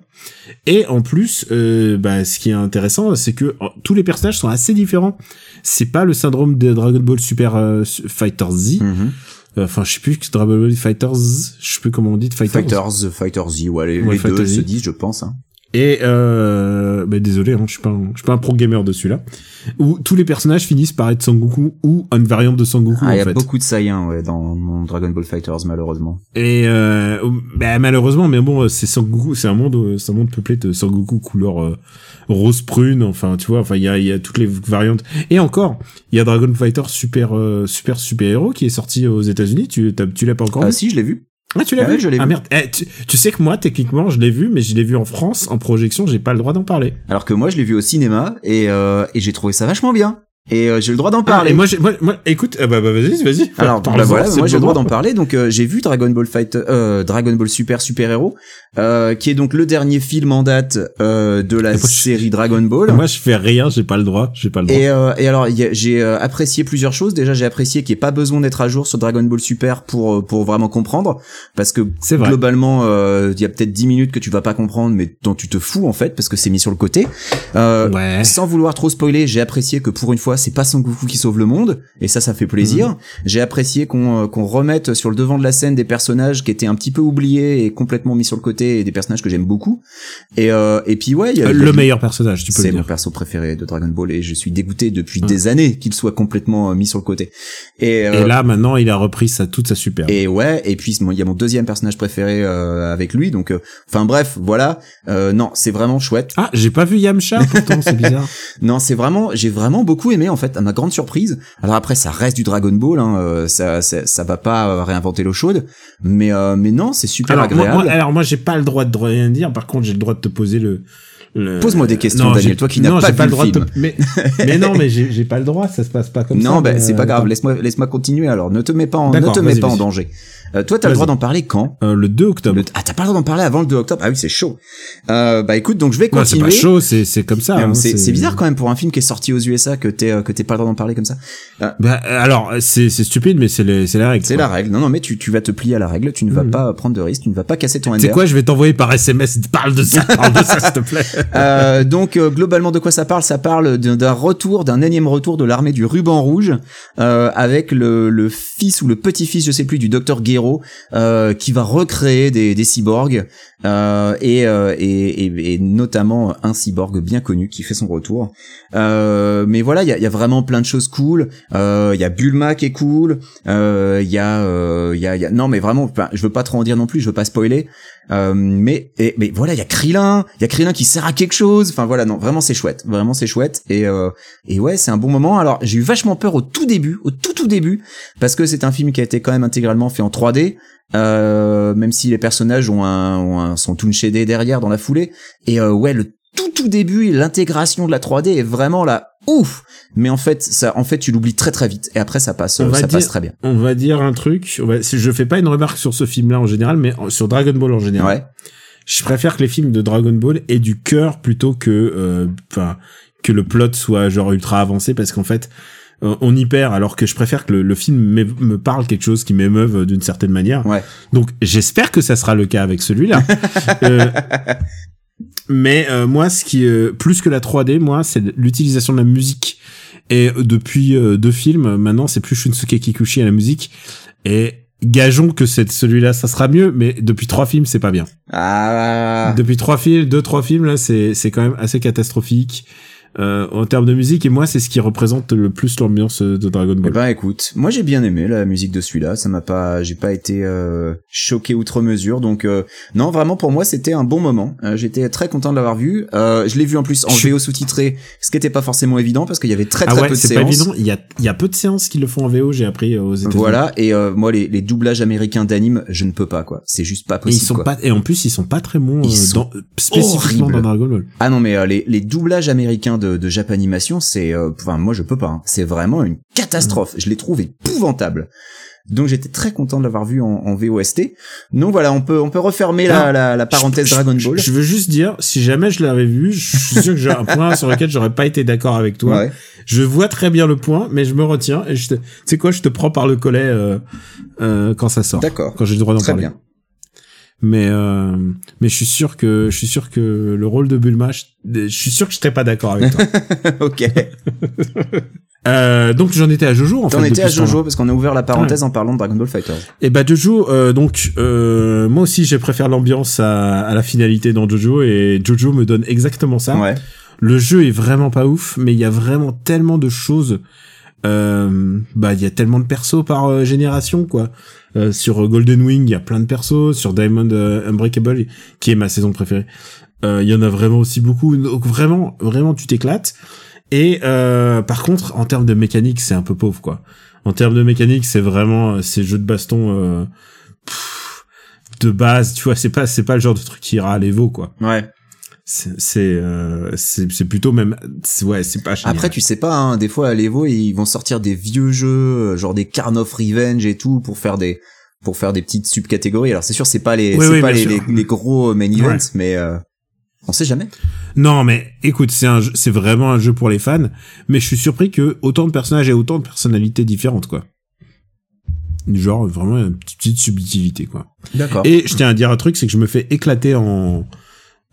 Et en plus, euh, bah, ce qui est intéressant, c'est que oh, tous les personnages sont assez différents. C'est pas le syndrome de Dragon Ball Super euh, Fighter Z. Mhm. Enfin, je sais plus Dragon Ball Fighters, je sais plus comment on dit, Fighters. Fighters, Fighters Z, ouais, les, Ouais, les deux Z. se disent, je pense. Hein. Et euh, bah, désolé, hein, je suis pas, un, je suis pas un pro gamer dessus là. Où tous les personnages finissent par être Sangoku ou une variante de Sangoku Ah, il y a fait. beaucoup de Saiyans ouais, dans mon Dragon Ball Fighters malheureusement. Et euh, bah, malheureusement, mais bon, c'est Sangoku, c'est un monde, euh, c'est un monde peuplé de Sangoku couleur euh, rose prune. Enfin, tu vois, enfin, il y a, y a toutes les variantes. Et encore, il y a Dragon Fighter Super, euh, super super héros qui est sorti aux États-Unis. Tu, l'as pas encore Ah vu? si, je l'ai vu. Ah, tu l'as ouais, vu je l'ai Ah vu. merde. Eh, tu, tu sais que moi, techniquement, je l'ai vu, mais je l'ai vu en France en projection. J'ai pas le droit d'en parler. Alors que moi, je l'ai vu au cinéma et, euh, et j'ai trouvé ça vachement bien. Et euh, j'ai le droit d'en Ah, parler. et moi, moi, moi, écoute, euh, bah, bah, vas-y, vas-y. Alors bah voilà, moi j'ai le droit d'en parler. Donc euh, j'ai vu Dragon Ball Fight, euh, Dragon Ball Super Super Héros, euh, qui est donc le dernier film en date euh, de la moi, série Dragon Ball. Moi, je fais rien, j'ai pas le droit, j'ai pas le droit. Et, euh, et alors j'ai euh, apprécié plusieurs choses. Déjà j'ai apprécié qu'il n'y ait pas besoin d'être à jour sur Dragon Ball Super pour pour vraiment comprendre, parce que vrai. globalement euh, il y a peut-être 10 minutes que tu vas pas comprendre, mais dont tu te fous en fait parce que c'est mis sur le côté. Ouais. sans vouloir trop spoiler, j'ai apprécié que pour une fois, c'est pas Sangoku qui sauve le monde, et ça, ça fait plaisir. Mhm. J'ai apprécié qu'on euh, qu'on remette sur le devant de la scène des personnages qui étaient un petit peu oubliés et complètement mis sur le côté, et des personnages que j'aime beaucoup. Et euh, et puis ouais, il y a- Euh, il y a le meilleur personnage, tu peux c'est le mon dire. perso préféré de Dragon Ball et je suis dégoûté depuis des années qu'il soit complètement euh, mis sur le côté. Et, euh, Et là, maintenant, il a repris sa, toute sa super. et ouais, et puis il y a mon deuxième personnage préféré euh, avec lui, donc euh, enfin bref, voilà. Euh, non, c'est vraiment chouette. Ah, j'ai pas vu Yamcha, pourtant, c'est bizarre. Non, c'est vraiment, j'ai vraiment beaucoup aimé en fait, à ma grande surprise. Alors après, ça reste du Dragon Ball, hein, euh, ça, ça, ça va pas réinventer l'eau chaude, mais euh, mais non, c'est super Alors moi, agréable. moi, alors moi, j'ai pas le droit de rien dire. Par contre, j'ai le droit de te poser le. le- Pose-moi des questions, Non, Daniel, toi qui n'as non, pas le droit de film. te- Mais, mais non, mais j'ai pas le droit. Ça se passe pas comme ça. non, mais, c'est pas euh, grave, laisse-moi laisse-moi continuer alors. Ne te mets pas en, ne te mets pas en danger. Euh, toi, t'as le droit d'en parler quand? Euh, le 2 octobre. Le- Ah, t'as pas le droit d'en parler avant le 2 octobre? Ah oui, c'est chaud. Euh, bah écoute, donc je vais Ouais, c'est continuer. pas chaud, c'est c'est comme ça. Euh, hein, c'est c'est bizarre quand même pour un film qui est sorti aux USA que t'es euh, que t'aies pas le droit d'en parler comme ça. Bah, euh, alors, c'est c'est stupide, mais c'est les- c'est la règle. C'est la règle. Non non, mais tu tu vas te plier à la règle. Tu ne vas Mhm. pas prendre de risque. Tu ne vas pas casser ton NDR. quoi, je vais t'envoyer par SMS. Parle de ça, parle de ça, s'il te plaît. Euh, donc euh, globalement de quoi ça parle? Ça parle d'un retour, d'un énième retour de l'armée du ruban rouge euh, avec le, le fils ou le petit-fils, je sais plus, du docteur Guéraud euh, qui va recréer des, des cyborgs euh, et, euh, et, et, et notamment un cyborg bien connu qui fait son retour. Mais voilà, il y a, y a vraiment plein de choses cool. Il y a Bulma qui est cool. Il y a, y a, y a, non mais vraiment, je veux pas trop en dire non plus, je veux pas spoiler. Euh, mais et, mais voilà, il y a Krillin, il y a Krillin qui sert à quelque chose. Enfin voilà, non, vraiment c'est chouette, vraiment c'est chouette. Et euh, et ouais, c'est un bon moment. Alors j'ai eu vachement peur au tout début, au tout tout début, parce que c'est un film qui a été quand même intégralement fait en 3D. Euh, même si les personnages ont un, ont un sont tout derrière dans la foulée. Et euh, ouais, le tout tout début, l'intégration de la 3D est vraiment là ouf. Mais en fait, ça, en fait, tu l'oublies très très vite. Et après, ça passe, On va ça dire- passe très bien. On va dire un truc. On va, je fais pas une remarque sur ce film-là en général, mais sur Dragon Ball en général. Ouais. Je préfère que les films de Dragon Ball aient du cœur plutôt que, euh, enfin, que le plot soit genre ultra avancé parce qu'en fait, euh, on y perd alors que je préfère que le, le film me parle quelque chose qui m'émeuve d'une certaine manière. Ouais. Donc j'espère que ça sera le cas avec celui-là. Euh, mais euh, moi, ce qui euh, plus que la 3D, moi, c'est l'utilisation de la musique. Et euh, depuis euh, deux films, maintenant, c'est plus Shunsuke Kikuchi à la musique. Et gageons que c'est celui-là, ça sera mieux. Mais depuis trois films, c'est pas bien. Ah. Depuis trois films, deux trois films là, c'est c'est quand même assez catastrophique euh, en termes de musique. Et moi, c'est ce qui représente le plus l'ambiance de Dragon Eh Ball. ben écoute, moi j'ai bien aimé la musique de celui-là, ça m'a pas, j'ai pas été euh, choqué outre mesure, donc euh, non vraiment pour moi c'était un bon moment. Euh, J'étais très content de l'avoir vu. Euh, je l'ai vu en plus en Je- VO sous-titré, ce qui était pas forcément évident parce qu'il y avait très ah très ouais, peu de c'est pas séances. évident. Il y a il y a peu de séances qui le font en VO. J'ai appris euh, aux États-Unis. Voilà et euh, moi les, les doublages américains d'anime, je ne peux pas quoi. C'est juste pas Et possible. ils sont quoi. pas et en plus ils sont pas très bons Ils euh, dans, spécifiquement dans Dragon Ball. Ah non mais euh, les, les doublages américains de, de Japanimation, c'est, euh, enfin moi je peux pas. hein. C'est vraiment une catastrophe. Je les trouve épouvantables. Donc j'étais très content de l'avoir vu en, en VOST. Donc voilà, on peut on peut refermer la, Ah, la, la parenthèse Je- Dragon Ball. Je veux juste dire, si jamais je l'avais vu, je suis sûr que j'ai un point sur lequel j'aurais pas été d'accord avec toi. Ouais. Je vois très bien le point, mais je me retiens. Et je te, tu sais quoi, je te prends par le collet euh, euh, quand ça sort, D'accord. quand j'ai le droit d'en Très parler. bien. Mais euh, mais je suis sûr que je suis sûr que le rôle de Bulma, je, je suis sûr que je serais pas d'accord avec toi. ok. euh, donc j'en étais à Jojo en T'en fait. étais à. Jojo parce qu'on a ouvert la parenthèse en parlant de Dragon Ball Fighters. Et bah Jojo, euh, donc euh, moi aussi je préfère l'ambiance à, à la finalité dans Jojo et Jojo me donne exactement ça. Ouais. Le jeu est vraiment pas ouf, mais il y a vraiment tellement de choses. Euh, bah il y a tellement de persos par euh, génération quoi. Euh, sur Golden Wing il y a plein de persos, sur Diamond euh, Unbreakable qui est ma saison préférée. euh, Il y en a vraiment aussi beaucoup. Donc vraiment vraiment tu t'éclates. Et par contre en termes de mécanique c'est un peu pauvre quoi. En termes de mécanique c'est vraiment ces jeux de baston pff, de base tu vois c'est pas c'est pas le genre de truc qui ira à l'Evo quoi Ouais. C'est c'est euh, c'est plutôt même ouais c'est pas génial. Après, tu sais pas, hein, des fois à l'Evo, ils vont sortir des vieux jeux, euh, genre des Carn of Revenge et tout, pour faire des pour faire des petites subcatégories. Alors c'est sûr, c'est pas les Oui, c'est oui, pas les, les, les gros main Ouais. events, mais euh, on sait jamais. non mais écoute c'est un c'est vraiment un jeu pour les fans mais je suis surpris que autant de personnages et autant de personnalités différentes quoi genre vraiment une petite, petite subtilité quoi D'accord. et je tiens à dire un truc c'est que je me fais éclater en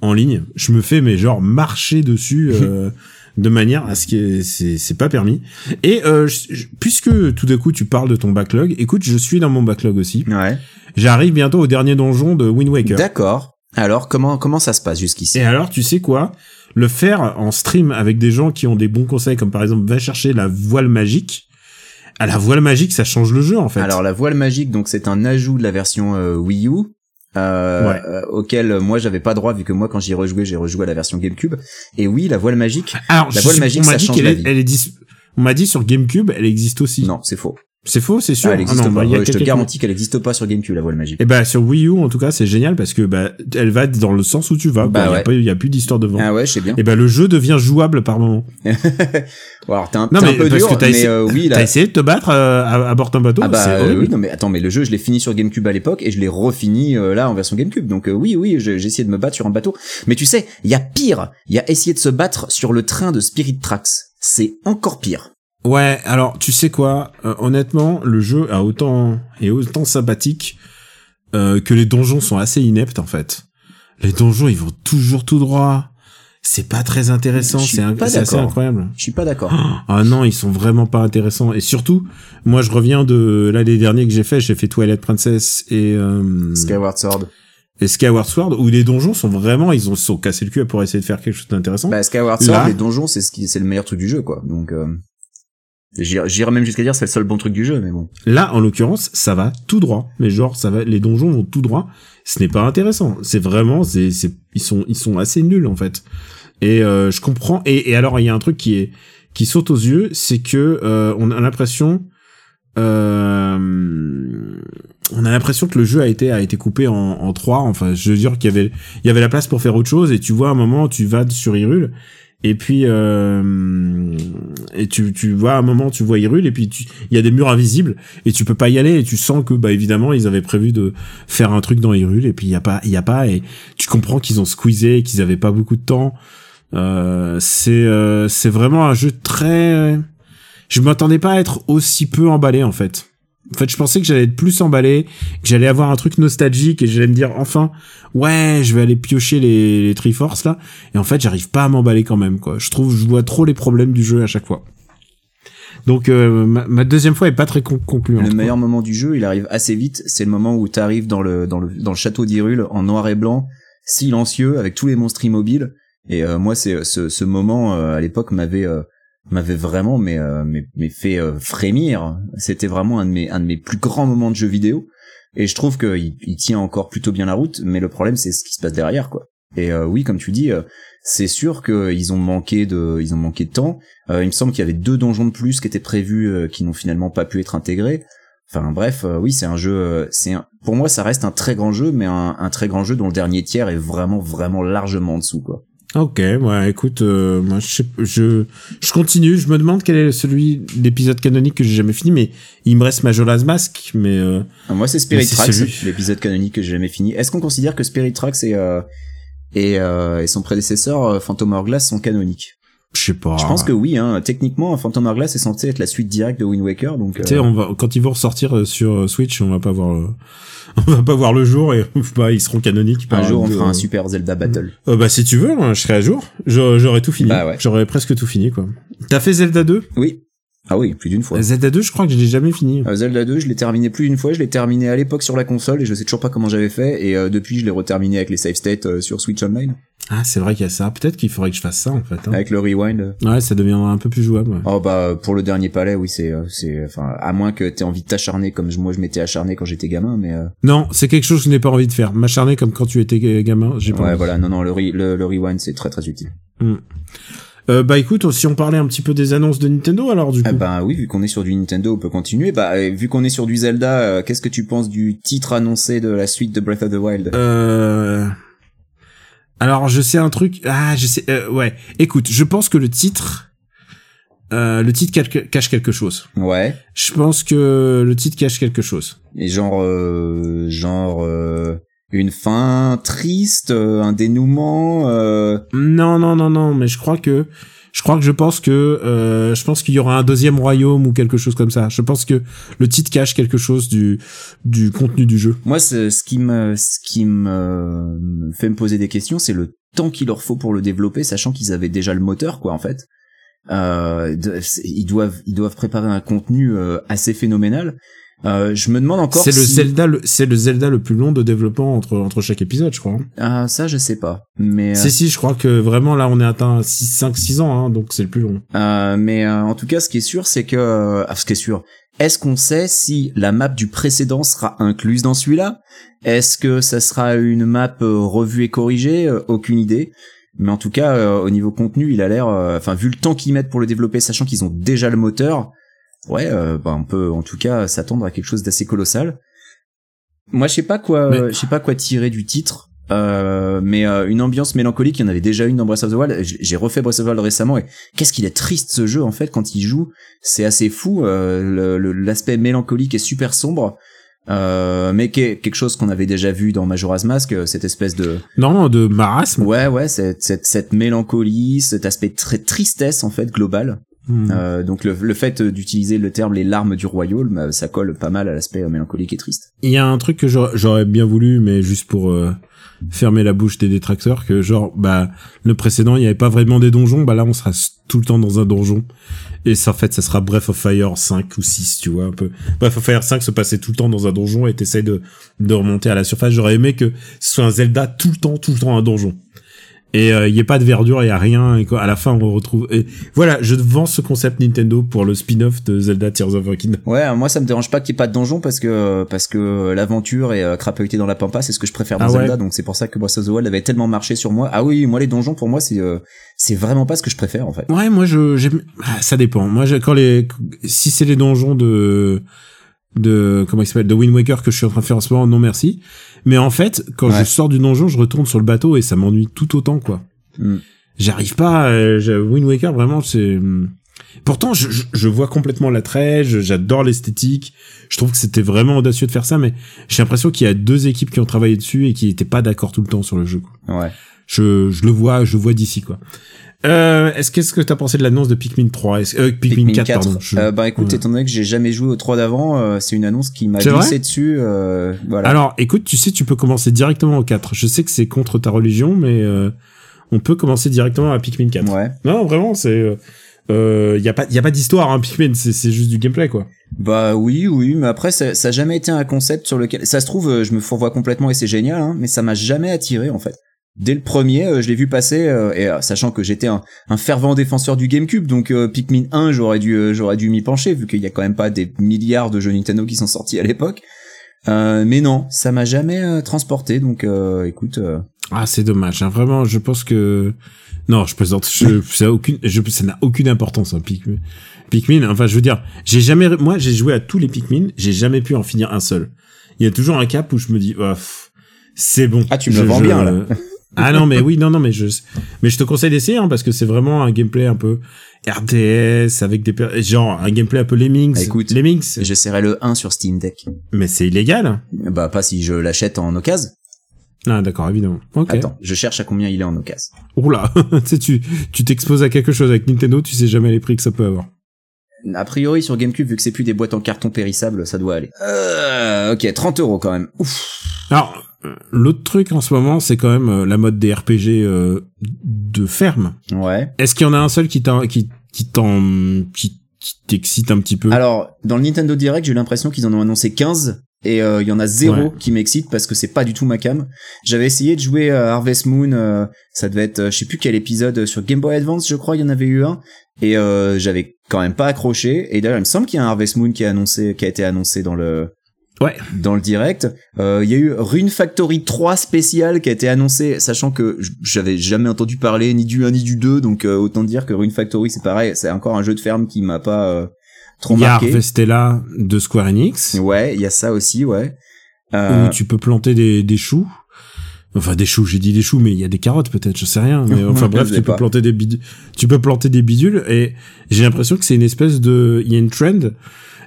en ligne je me fais mais genre marcher dessus euh, de manière à ce que c'est c'est pas permis et euh, je- je- puisque tout d'un coup tu parles de ton backlog écoute je suis dans mon backlog aussi Ouais. j'arrive bientôt au dernier donjon de Wind Waker D'accord. Alors comment comment ça se passe jusqu'ici? Et alors, tu sais quoi? Le faire en stream avec des gens qui ont des bons conseils, comme par exemple, va chercher la voile magique. À la voile magique, ça change le jeu, en fait. Alors la voile magique, donc c'est un ajout de la version euh, Wii U. Euh, Ouais. euh, auquel euh, moi j'avais pas droit vu que moi quand j'y rejoué j'ai rejoué à la version GameCube et oui la voile magique Alors, la voile suis- magique, on ça dit change la vie. elle est dis- on m'a dit sur GameCube, elle existe aussi. non c'est faux C'est faux, c'est sûr. Ah, elle existe Ah non, pas. bah, il y a Ouais, je te garantis qu'elle existe pas sur GameCube la voile magique Et bah, sur Wii U, en tout cas, c'est génial parce que, bah, elle va dans le sens où tu vas. Bah il y a ouais. pas- il y a plus d'histoire devant. ah ouais je sais bien. Et bah, le jeu devient jouable par moment. Bon, alors t'es un, Non, un mais peu parce dur que t'as mais essayé- euh, oui là. T'as essayé de te battre euh, à, à bord d'un bateau ah bah euh, oui non mais attends mais le jeu je l'ai fini sur GameCube à l'époque et je l'ai refini euh, là en version GameCube. Donc euh, oui oui j'ai essayé de me battre sur un bateau. Mais tu sais il y a pire. Il y a essayé de se battre sur le train de Spirit Tracks. C'est encore pire Ouais, alors tu sais quoi, euh, honnêtement, le jeu a autant est autant sympathique euh, que les donjons sont assez ineptes en fait. Les donjons, ils vont toujours tout droit. c'est pas très intéressant. C'est assez incroyable. Je suis pas d'accord. Ah non, ils sont vraiment pas intéressants. Et surtout, moi, je reviens de là les derniers que j'ai fait. J'ai fait Twilight Princess et euh, Skyward Sword. et Skyward Sword, où les donjons sont vraiment, ils ont sont cassés le cul pour essayer de faire quelque chose d'intéressant. Bah, Skyward Sword, Là- les donjons, c'est ce qui, c'est le meilleur truc du jeu, quoi. Donc, euh, j'irais même jusqu'à dire c'est le seul bon truc du jeu, mais bon. Là, en l'occurrence, ça va tout droit. Mais genre, ça va, les donjons vont tout droit. Ce n'est pas intéressant. C'est vraiment, c'est, c'est, ils sont, ils sont assez nuls en fait. Et euh, je comprends. Et, et alors, il y a un truc qui est, qui saute aux yeux, c'est que euh, on a l'impression, euh, on a l'impression que le jeu a été a été coupé en, en trois. Enfin, je veux dire qu'il y avait, il y avait la place pour faire autre chose. Et tu vois, à un moment, tu vas sur Hyrule. Et puis euh, et tu tu vois à un moment tu vois Hyrule et puis il y a des murs invisibles et tu peux pas y aller et tu sens que bah évidemment ils avaient prévu de faire un truc dans Hyrule et puis il y a pas il y a pas et tu comprends qu'ils ont squeezé qu'ils avaient pas beaucoup de temps. Euh, c'est euh, c'est vraiment un jeu très je m'attendais pas à être aussi peu emballé en fait en fait je pensais que j'allais être plus emballé que j'allais avoir un truc nostalgique et j'allais me dire enfin ouais je vais aller piocher les, les Triforce là et en fait j'arrive pas à m'emballer quand même quoi je trouve je vois trop les problèmes du jeu à chaque fois donc euh, ma, ma deuxième fois est pas très con concluante Le quoi. meilleur moment du jeu, il arrive assez vite. C'est le moment où t'arrives dans le, dans le, dans le château d'Hyrule en noir et blanc, silencieux, avec tous les monstres immobiles. Et euh, moi, c'est ce, ce moment euh, à l'époque m'avait euh, m'avait vraiment mais, euh, mais, mais fait euh, frémir. C'était vraiment un de mes un de mes plus grands moments de jeu vidéo. Et je trouve qu'il il tient encore plutôt bien la route. Mais le problème, c'est ce qui se passe derrière, quoi. Et euh, oui, comme tu dis, c'est sûr qu'ils ont manqué de, ils ont manqué de temps. Il me semble qu'il y avait deux donjons de plus qui étaient prévus, qui n'ont finalement pas pu être intégrés. Enfin bref, oui, c'est un jeu. c'est pour moi, ça reste un très grand jeu, mais un, un très grand jeu dont le dernier tiers est vraiment, vraiment largement en dessous, quoi. Ok, ouais, écoute, euh, moi je, sais- je je continue, je me demande quel est celui d'épisode canonique que j'ai jamais fini, mais il me reste Majora's Mask, mais euh, Ah, Moi, c'est Spirit Tracks, celui- l'épisode canonique que j'ai jamais fini. Est-ce qu'on considère que Spirit Tracks et euh, et, euh, et son prédécesseur euh, Phantom Hourglass sont canoniques? Je sais pas. Je pense que oui. Hein. Techniquement, Phantom Hourglass est censé être la suite directe de Wind Waker, donc. Tu sais, euh, on va quand ils vont ressortir euh, sur euh, Switch, on va pas voir, euh, on va pas voir le jour et bah ils seront canoniques. un jour, on de- fera un Super Zelda Battle. Euh, bah si tu veux, hein, je serai à jour. J'aurais j'aurais tout fini. Bah ouais. J'aurais presque tout fini quoi. T'as fait Zelda 2 Oui. Ah oui, plus d'une fois. Zelda 2, je crois que je l'ai jamais fini. Euh, Zelda 2, je l'ai terminé plus d'une fois. Je l'ai terminé à l'époque sur la console et je sais toujours pas comment j'avais fait. Et euh, depuis, je l'ai reterminé avec les save states euh, sur Switch Online, Ah, c'est vrai qu'il y a ça. Peut-être qu'il faudrait que je fasse ça en fait. hein. avec le rewind. Ouais, ça deviendra un peu plus jouable. ouais. Oh bah pour le dernier palais, oui, c'est euh, c'est enfin à moins que t'aies envie de t'acharner comme je- moi je m'étais acharné quand j'étais gamin, mais euh, Non, c'est quelque chose que je n'ai pas envie de faire. M'acharner comme quand tu étais ga- gamin, j'ai pas ouais envie. voilà, non non le, re- le le rewind c'est très très utile. Euh, bah écoute, si on parlait un petit peu des annonces de Nintendo alors du coup. Ah bah oui, vu qu'on est sur du Nintendo, on peut continuer. Bah euh, vu qu'on est sur du Zelda, euh, qu'est-ce que tu penses du titre annoncé de la suite de Breath of the Wild? Euh... Alors je sais un truc. Ah, je sais. euh, ouais. Écoute, je pense que le titre, euh, le titre cache- cache quelque chose. Ouais. Je pense que le titre cache quelque chose. Et genre euh, genre euh, une fin triste, euh, un dénouement. Euh... Non, non, non, non. Mais je crois que, je crois que je pense que, euh, je pense qu'il y aura un deuxième royaume ou quelque chose comme ça. Je pense que le titre cache quelque chose du du contenu du jeu. Moi, ce qui me ce qui me fait me poser des questions, c'est le temps qu'il leur faut pour le développer, sachant qu'ils avaient déjà le moteur, quoi, en fait. Euh, ils doivent ils doivent préparer un contenu euh, assez phénoménal. Euh, je me demande encore C'est le si- Zelda, le- c'est le Zelda le plus long de développement entre entre chaque épisode, je crois. hein. Ah, ça, je sais pas. Mais euh, Si si, je crois que vraiment là on est atteint 6 5 6 ans hein, donc c'est le plus long. Euh, mais euh, en tout cas, ce qui est sûr, c'est que euh, ah, ce qui est sûr, est-ce qu'on sait si la map du précédent sera incluse dans celui-là? Est-ce que ça sera une map euh, revue et corrigée? Euh, Aucune idée. Mais en tout cas, euh, au niveau contenu, il a l'air, euh, enfin vu le temps qu'ils mettent pour le développer, sachant qu'ils ont déjà le moteur, ouais, euh, bah, on peut en tout cas s'attendre à quelque chose d'assez colossal. Moi, je sais pas quoi, Mais- je sais pas quoi tirer du titre. Euh, mais euh, une ambiance mélancolique, il y en avait déjà une dans Breath of the Wild. J'ai refait Breath of the Wild récemment et qu'est-ce qu'il est triste ce jeu en fait quand il joue. C'est assez fou. euh, L'aspect mélancolique est super sombre, euh, mais qui est quelque chose qu'on avait déjà vu dans Majora's Mask, euh, cette espèce de Non, de marasme. ouais ouais cette, cette, cette mélancolie, cet aspect très tristesse en fait global. Hmm. Euh, donc le, le fait d'utiliser le terme les larmes du royaume, euh, ça colle pas mal à l'aspect euh, mélancolique et triste. Il y a un truc que j'aurais bien voulu, mais juste pour euh, fermer la bouche des détracteurs, que genre, bah, le précédent, il n'y avait pas vraiment des donjons, bah là, on sera tout le temps dans un donjon. Et ça, en fait, ça sera Breath of Fire 5 ou 6, tu vois, un peu. Breath of Fire 5 se passait tout le temps dans un donjon et t'essayes de, de remonter à la surface. J'aurais aimé que ce soit un Zelda tout le temps, tout le temps un donjon. Et euh, il y ait pas de verdure, il y a rien, et quoi, à la fin, on retrouve... Et voilà, je vends ce concept Nintendo pour le spin-off de Zelda Tears of the Kingdom. Ouais, moi ça me dérange pas qu'il y ait pas de donjon parce que parce que l'aventure et euh, crapahuter dans la pampa, c'est ce que je préfère dans Ah ouais. Zelda, donc c'est pour ça que Breath of the Wild avait tellement marché sur moi. Ah oui, moi les donjons pour moi c'est euh, c'est vraiment pas ce que je préfère en fait. Ouais, moi je j'aime ah, ça dépend. Moi quand les si c'est les donjons de de comment il s'appelle de Wind Waker que je suis en train de faire en ce moment, non merci. Mais en fait, quand Ouais. je sors du donjon, je retourne sur le bateau et ça m'ennuie tout autant quoi. Mm. J'arrive pas euh, Wind Waker vraiment c'est Pourtant, je, je, je vois complètement l'attrait, j'adore l'esthétique. Je trouve que c'était vraiment audacieux de faire ça, mais j'ai l'impression qu'il y a deux équipes qui ont travaillé dessus et qui étaient pas d'accord tout le temps sur le jeu. Quoi. Ouais. Je, je le vois, je le vois d'ici quoi. Euh, est-ce qu'est-ce que t'as pensé de l'annonce de Pikmin 3 Est-ce- euh, Pikmin, 4, pardon. je- Euh, bah écoute, Ouais. étant donné que j'ai jamais joué au 3 d'avant, euh, c'est une annonce qui m'a glissé dessus. euh, voilà. Alors, écoute, tu sais, tu peux commencer directement au 4. Je sais que c'est contre ta religion, mais euh, on peut commencer directement à Pikmin 4. ouais. Non, vraiment, c'est euh, euh, y a pas y a pas d'histoire hein, Pikmin, c'est c'est juste du gameplay quoi. Bah oui, oui, mais après ça, ça a jamais été un concept sur lequel ça se trouve, je me fourvoie complètement et c'est génial, hein, mais ça m'a jamais attiré en fait. Dès le premier, euh, je l'ai vu passer euh, et euh, sachant que j'étais un, un fervent défenseur du GameCube, donc euh, Pikmin 1, j'aurais dû euh, j'aurais dû m'y pencher vu qu'il y a quand même pas des milliards de jeux Nintendo qui sont sortis à l'époque. Euh, mais non, ça m'a jamais euh, transporté, donc euh, écoute. euh, Ah, c'est dommage. Hein. Vraiment, je pense que non, je plaisante. Je, ça aucune, je, ça n'a aucune importance. Hein, Pikmin. Pikmin. Enfin, je veux dire, j'ai jamais, moi, j'ai joué à tous les Pikmin, j'ai jamais pu en finir un seul. Il y a toujours un cap où je me dis, oh, c'est bon. Ah, tu me Je- le vends je- bien, là. ah non, mais oui, non, non, mais je, mais je te conseille d'essayer hein, parce que c'est vraiment un gameplay un peu RTS avec des, genre un gameplay un peu Lemmings. Bah, écoute, Lemmings. j'essaierai le 1 sur Steam Deck. Mais c'est illégal. Bah pas si je l'achète en occasion. Ah d'accord, évidemment. Ok. Attends, je cherche à combien il est en occasion. Oula, tu sais, tu, tu t'exposes à quelque chose avec Nintendo, tu sais jamais les prix que ça peut avoir. A priori sur GameCube, vu que c'est plus des boîtes en carton périssable, ça doit aller. Euh, ok, 30 euros quand même. Ouf. Alors, l'autre truc en ce moment, c'est quand même euh, la mode des RPG euh, de ferme. Ouais. Est-ce qu'il y en a un seul qui t'en, qui, qui t'en, qui, qui t'excite un petit peu? Alors, dans le Nintendo Direct, j'ai eu l'impression qu'ils en ont annoncé 15 et euh, il y en a zéro Ouais. qui m'excite parce que c'est pas du tout ma cam. J'avais essayé de jouer à Harvest Moon, euh, ça devait être, euh, je sais plus quel épisode sur Game Boy Advance, je crois, il y en avait eu un et euh, j'avais quand même pas accroché. Et d'ailleurs, il me semble qu'il y a un Harvest Moon qui a annoncé, qui a été annoncé dans le Ouais. dans le direct. Euh, Il y a eu Rune Factory 3 spécial qui a été annoncé, sachant que j'avais jamais entendu parler ni du 1 ni du 2, donc euh, autant dire que Rune Factory c'est pareil, c'est encore un jeu de ferme qui m'a pas euh, trop Il y a marqué. Harvestella de Square Enix, Ouais, il y a ça aussi, ouais. Euh, où tu peux planter des, des choux. Enfin, des choux, j'ai dit des choux, mais il y a des carottes peut-être, je sais rien. Mais enfin bref, tu peux pas. planter des bidules, tu peux planter des bidules, et j'ai l'impression que c'est une espèce de, il y a une trend.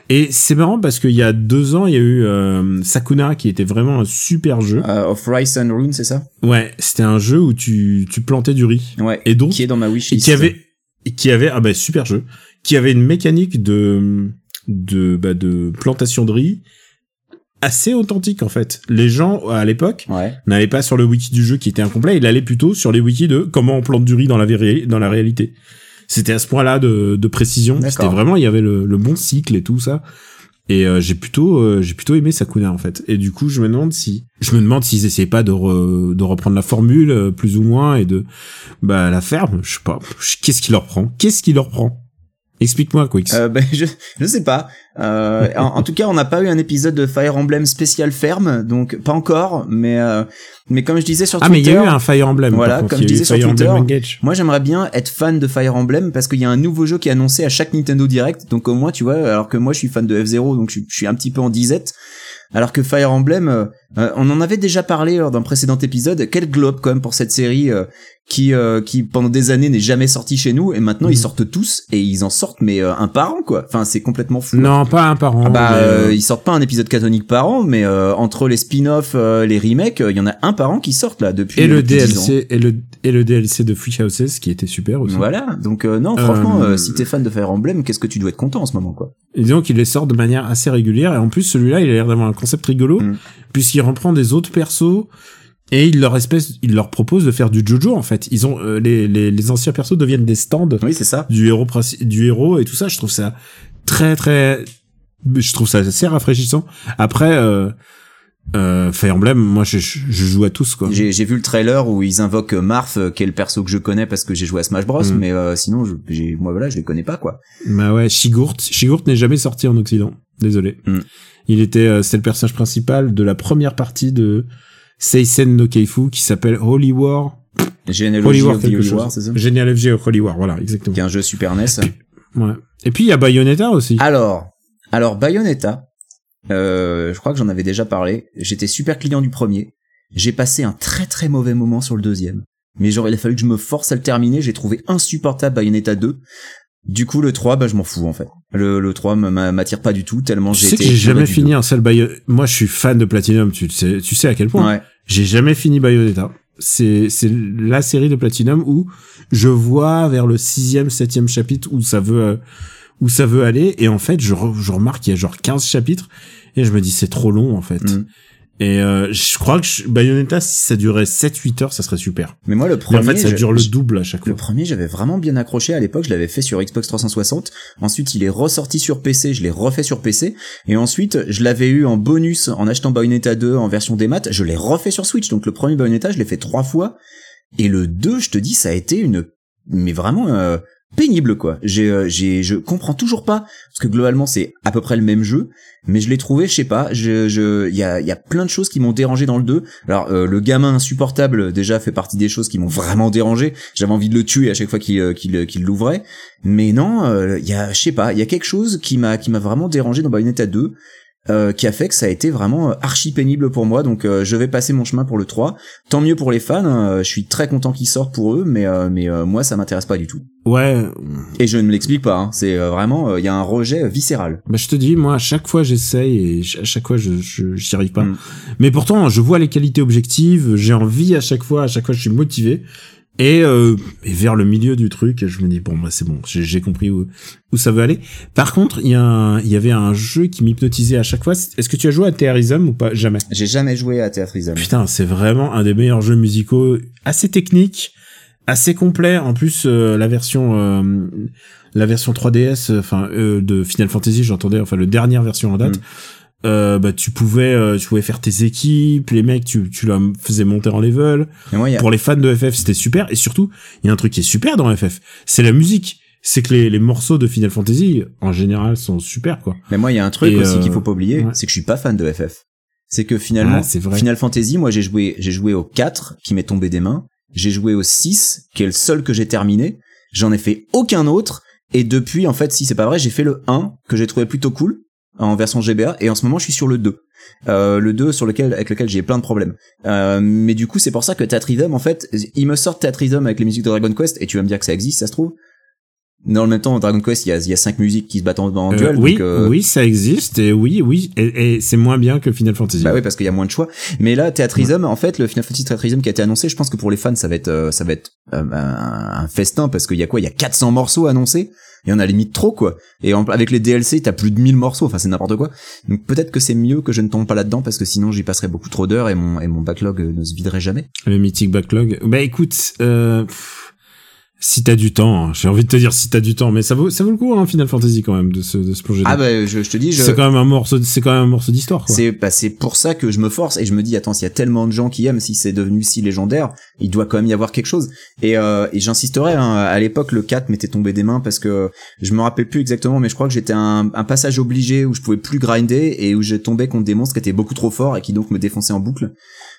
Et c'est marrant parce qu'il y a deux ans, il y a eu euh, Sakuna qui était vraiment un super jeu. euh, of Rice and Rune, c'est ça? Ouais, c'était un jeu où tu, tu plantais du riz. Ouais. Et donc, Qui est dans ma et wishlist. qui avait, et qui avait, ah bah super jeu, qui avait une mécanique de, de, bah, de plantation de riz assez authentique en fait. Les gens à l'époque Ouais. n'allaient pas sur le wiki du jeu qui était incomplet, il allait plutôt sur les wikis de comment on plante du riz dans la, dans la réalité. C'était à ce point-là de, de précision. C'était vraiment, il y avait le, le bon cycle et tout ça. Et euh, j'ai plutôt, euh, j'ai plutôt aimé Sakuna en fait. Et du coup, je me demande si, je me demande s'ils essayaient pas de, re- de reprendre la formule euh, plus ou moins et de, bah la ferme. Je sais pas. Qu'est-ce qui leur prend? Qu'est-ce qui leur prend? Explique-moi, Quix. Euh, ben, je, je sais pas. Euh, en, en tout cas, on n'a pas eu un épisode de Fire Emblem spécial ferme, donc pas encore. Mais euh, mais comme je disais sur ah mais il y Twitter, a eu un Fire Emblem. Voilà, contre. comme je disais sur Fire Twitter. Moi, j'aimerais bien être fan de Fire Emblem parce qu'il y a un nouveau jeu qui est annoncé à chaque Nintendo Direct. Donc au moins, tu vois, alors que moi, je suis fan de F0, donc je, suis- je suis un petit peu en disette. Alors que Fire Emblem, euh, euh, on en avait déjà parlé lors d'un précédent épisode. Quel globe quand même pour cette série euh, qui, euh, qui pendant des années n'est jamais sortie chez nous et maintenant ils Mhm. sortent tous et ils en sortent mais euh, un par an quoi. Enfin, c'est complètement fou. Non, pas un par an. Ah bah, mais, euh, euh, ils sortent pas un épisode canonique par an, mais euh, entre les spin-offs, euh, les remakes, il y en a un par an qui sortent là depuis. et le depuis 10 ans. DLC et le et le DLC de Free Houses qui était super aussi. Voilà. Donc non, franchement, si t'es fan de Fire Emblem, qu'est-ce que tu dois être content en ce moment, quoi? Et disons qu'il les sort de manière assez régulière et en plus celui-là il a l'air d'avoir un concept rigolo Mm. puisqu'il reprend des autres persos et il leur espèce leur propose de faire du Jojo en fait. Ils ont euh, les, les les anciens persos deviennent des stands Oui, c'est ça. du héros du héros et tout ça. Je trouve ça très très je trouve ça assez rafraîchissant. Après euh, euh, Fire Emblem, moi je, je je joue à tous quoi. J'ai j'ai vu le trailer où ils invoquent Marth, euh, qui est le perso que je connais parce que j'ai joué à Smash Bros. Mm. Mais euh, sinon, je, j'ai, moi voilà, je les connais pas, quoi. Bah ouais, Shigurt, Shigurt n'est jamais sorti en Occident. Désolé. Mm. Il était, euh, c'était le personnage principal de la première partie de Seisen no Keifu qui s'appelle Holy War. Holy War quelque Holy chose. War, c'est ça of Holy War, voilà, exactement. Qui est un jeu Super NES. Ouais. Et puis il y a Bayonetta aussi. Alors, alors Bayonetta, euh, je crois que j'en avais déjà parlé. J'étais super client du premier. J'ai passé un très très mauvais moment sur le deuxième. Mais genre, il a fallu que je me force à le terminer. J'ai trouvé insupportable Bayonetta 2. Du coup, le 3, bah, je m'en fous, en fait. Le, le 3 m'a- m'attire pas du tout, tellement tu j'ai sais été que j'ai écœuré jamais fini un seul Bayonetta. Moi, je suis fan de Platinum. Tu sais, tu sais à quel 2. point. Ouais. J'ai jamais fini Bayonetta. C'est la série de Platinum où je vois vers le sixième, septième chapitre où ça veut euh, où ça veut aller et en fait je, je remarque qu'il y a genre 15 chapitres et je me dis c'est trop long en fait. Mm. Et euh, je crois que je- Bayonetta si ça durait 7-8 heures ça serait super. Mais moi, le Mais premier, en fait ça je- dure le double à chaque Le fois. premier, j'avais vraiment bien accroché à l'époque. Je l'avais fait sur Xbox 360. Ensuite, il est ressorti sur PC. Je l'ai refait sur PC. Et ensuite, je l'avais eu en bonus en achetant Bayonetta 2 en version des maths. Je l'ai refait sur Switch. Donc le premier Bayonetta, je l'ai fait trois fois. Et le 2, je te dis, ça a été une, mais vraiment euh, pénible quoi. J'ai, euh, j'ai, je comprends toujours pas parce que globalement c'est à peu près le même jeu, mais je l'ai trouvé, je sais pas, je, je, il y a, y a plein de choses qui m'ont dérangé dans le 2. Alors euh, le gamin insupportable déjà fait partie des choses qui m'ont vraiment dérangé. J'avais envie de le tuer à chaque fois qu'il, euh, qu'il, qu'il l'ouvrait, mais non, il y a, je sais pas, il y a quelque chose qui m'a, qui m'a vraiment dérangé dans Bayonetta 2. Euh, qui a fait que ça a été vraiment euh, archi pénible pour moi donc euh, je vais passer mon chemin pour le 3 tant mieux pour les fans hein, je suis très content qu'ils sortent pour eux mais euh, mais euh, moi ça m'intéresse pas du tout Ouais, et je ne me l'explique pas hein. c'est euh, vraiment euh, il y a un rejet viscéral bah je te dis moi à chaque fois j'essaye et à chaque fois je je j'y arrive pas. Mm. Mais pourtant je vois les qualités objectives, j'ai envie à chaque fois, à chaque fois je suis motivé. Et, euh, et vers le milieu du truc, je me dis bon bah c'est bon, j'ai compris où, où ça veut aller. Par contre, il y a un- il y avait un jeu qui m'hypnotisait à chaque fois. Est-ce que tu as joué à Terrorism ou pas? Jamais. j'ai jamais joué à Theatrism Putain, c'est vraiment un des meilleurs jeux musicaux, assez technique, assez complet. En plus, euh, la version euh, la version 3DS, euh, enfin euh, de Final Fantasy, j'entendais, enfin le dernière version en date. Mm. Euh, bah tu pouvais euh, tu pouvais faire tes équipes les mecs tu tu la faisais monter en level. Et moi y a pour les fans de FF c'était super. Et surtout il y a un truc qui est super dans FF c'est la musique. C'est que les, les morceaux de Final Fantasy en général sont super quoi. Mais moi il y a un truc Et, aussi euh, qu'il faut pas oublier ouais. c'est que je suis pas fan de FF c'est que finalement Ah, vrai. Final Fantasy moi j'ai joué j'ai joué au 4 qui m'est tombé des mains. J'ai joué au 6 qui est le seul que j'ai terminé. J'en ai fait aucun autre. Et depuis en fait si c'est pas vrai j'ai fait le 1 que j'ai trouvé plutôt cool en version GBA et en ce moment je suis sur le 2 euh, le 2 sur lequel avec lequel j'ai plein de problèmes. Euh, mais du coup c'est pour ça que Theatrhythm en fait il me sort Theatrhythm avec les musiques de Dragon Quest et tu vas me dire que ça existe ça se trouve dans le même temps Dragon Quest il y a il y a cinq musiques qui se battent en, en Euh, duel oui donc, euh, oui ça existe et oui oui et, et c'est moins bien que Final Fantasy bah oui, parce qu'il y a moins de choix. Mais là, Theatrhythm, en fait, le Final Fantasy Theatrhythm qui a été annoncé, je pense que pour les fans, ça va être, euh, ça va être euh, un, festin parce qu'il y a quoi? Il y a 400 morceaux annoncés? Et on a limite trop quoi. Et en- avec les DLC, t'as plus de 1000 morceaux. Enfin, c'est n'importe quoi. Donc peut-être que c'est mieux que je ne tombe pas là-dedans parce que sinon j'y passerais beaucoup trop d'heures et mon et mon backlog ne se viderait jamais. Le mythique backlog. Bah écoute, euh, pff, si t'as du temps, hein, j'ai envie de te dire si t'as du temps, mais ça vaut ça vaut le coup hein, Final Fantasy quand même de se de se plonger. Ah bah je, je te dis, je, c'est quand même un morceau, c'est quand même un morceau d'histoire quoi. C'est bah, c'est pour ça que je me force et je me dis attends s'il y a tellement de gens qui aiment si c'est devenu si légendaire il doit quand même y avoir quelque chose et, euh, et j'insisterai hein, à l'époque le 4 m'était tombé des mains parce que je me rappelle plus exactement mais je crois que j'étais un, un passage obligé où je pouvais plus grinder et où j'ai tombé contre des monstres qui étaient beaucoup trop forts et qui donc me défonçaient en boucle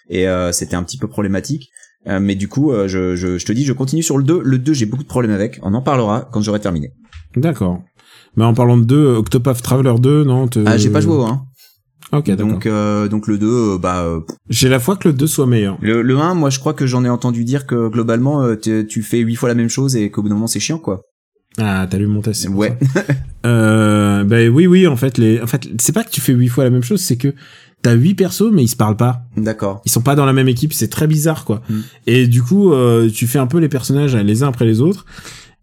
et euh, c'était un petit peu problématique Euh, mais du coup euh, je, je, je te dis je continue sur le 2 le 2 j'ai beaucoup de problèmes avec on en parlera quand j'aurai terminé D'accord. Mais en parlant de 2, Octopath Traveler 2, non te- ah j'ai pas joué au 1 Ok, donc euh, donc le 2 euh, bah euh, J'ai la foi que le 2 soit meilleur. Le, le 1, moi je crois que j'en ai entendu dire que globalement euh, tu fais huit fois la même chose et qu'au bout d'un moment c'est chiant quoi. Ah, t'as lu mon test. Ouais. Euh, ben oui, oui, en fait, les, en fait, c'est pas que tu fais huit fois la même chose, c'est que t'as huit persos mais ils se parlent pas. D'accord. Ils sont pas dans la même équipe, c'est très bizarre quoi. Mm. Et du coup, euh, tu fais un peu les personnages les uns après les autres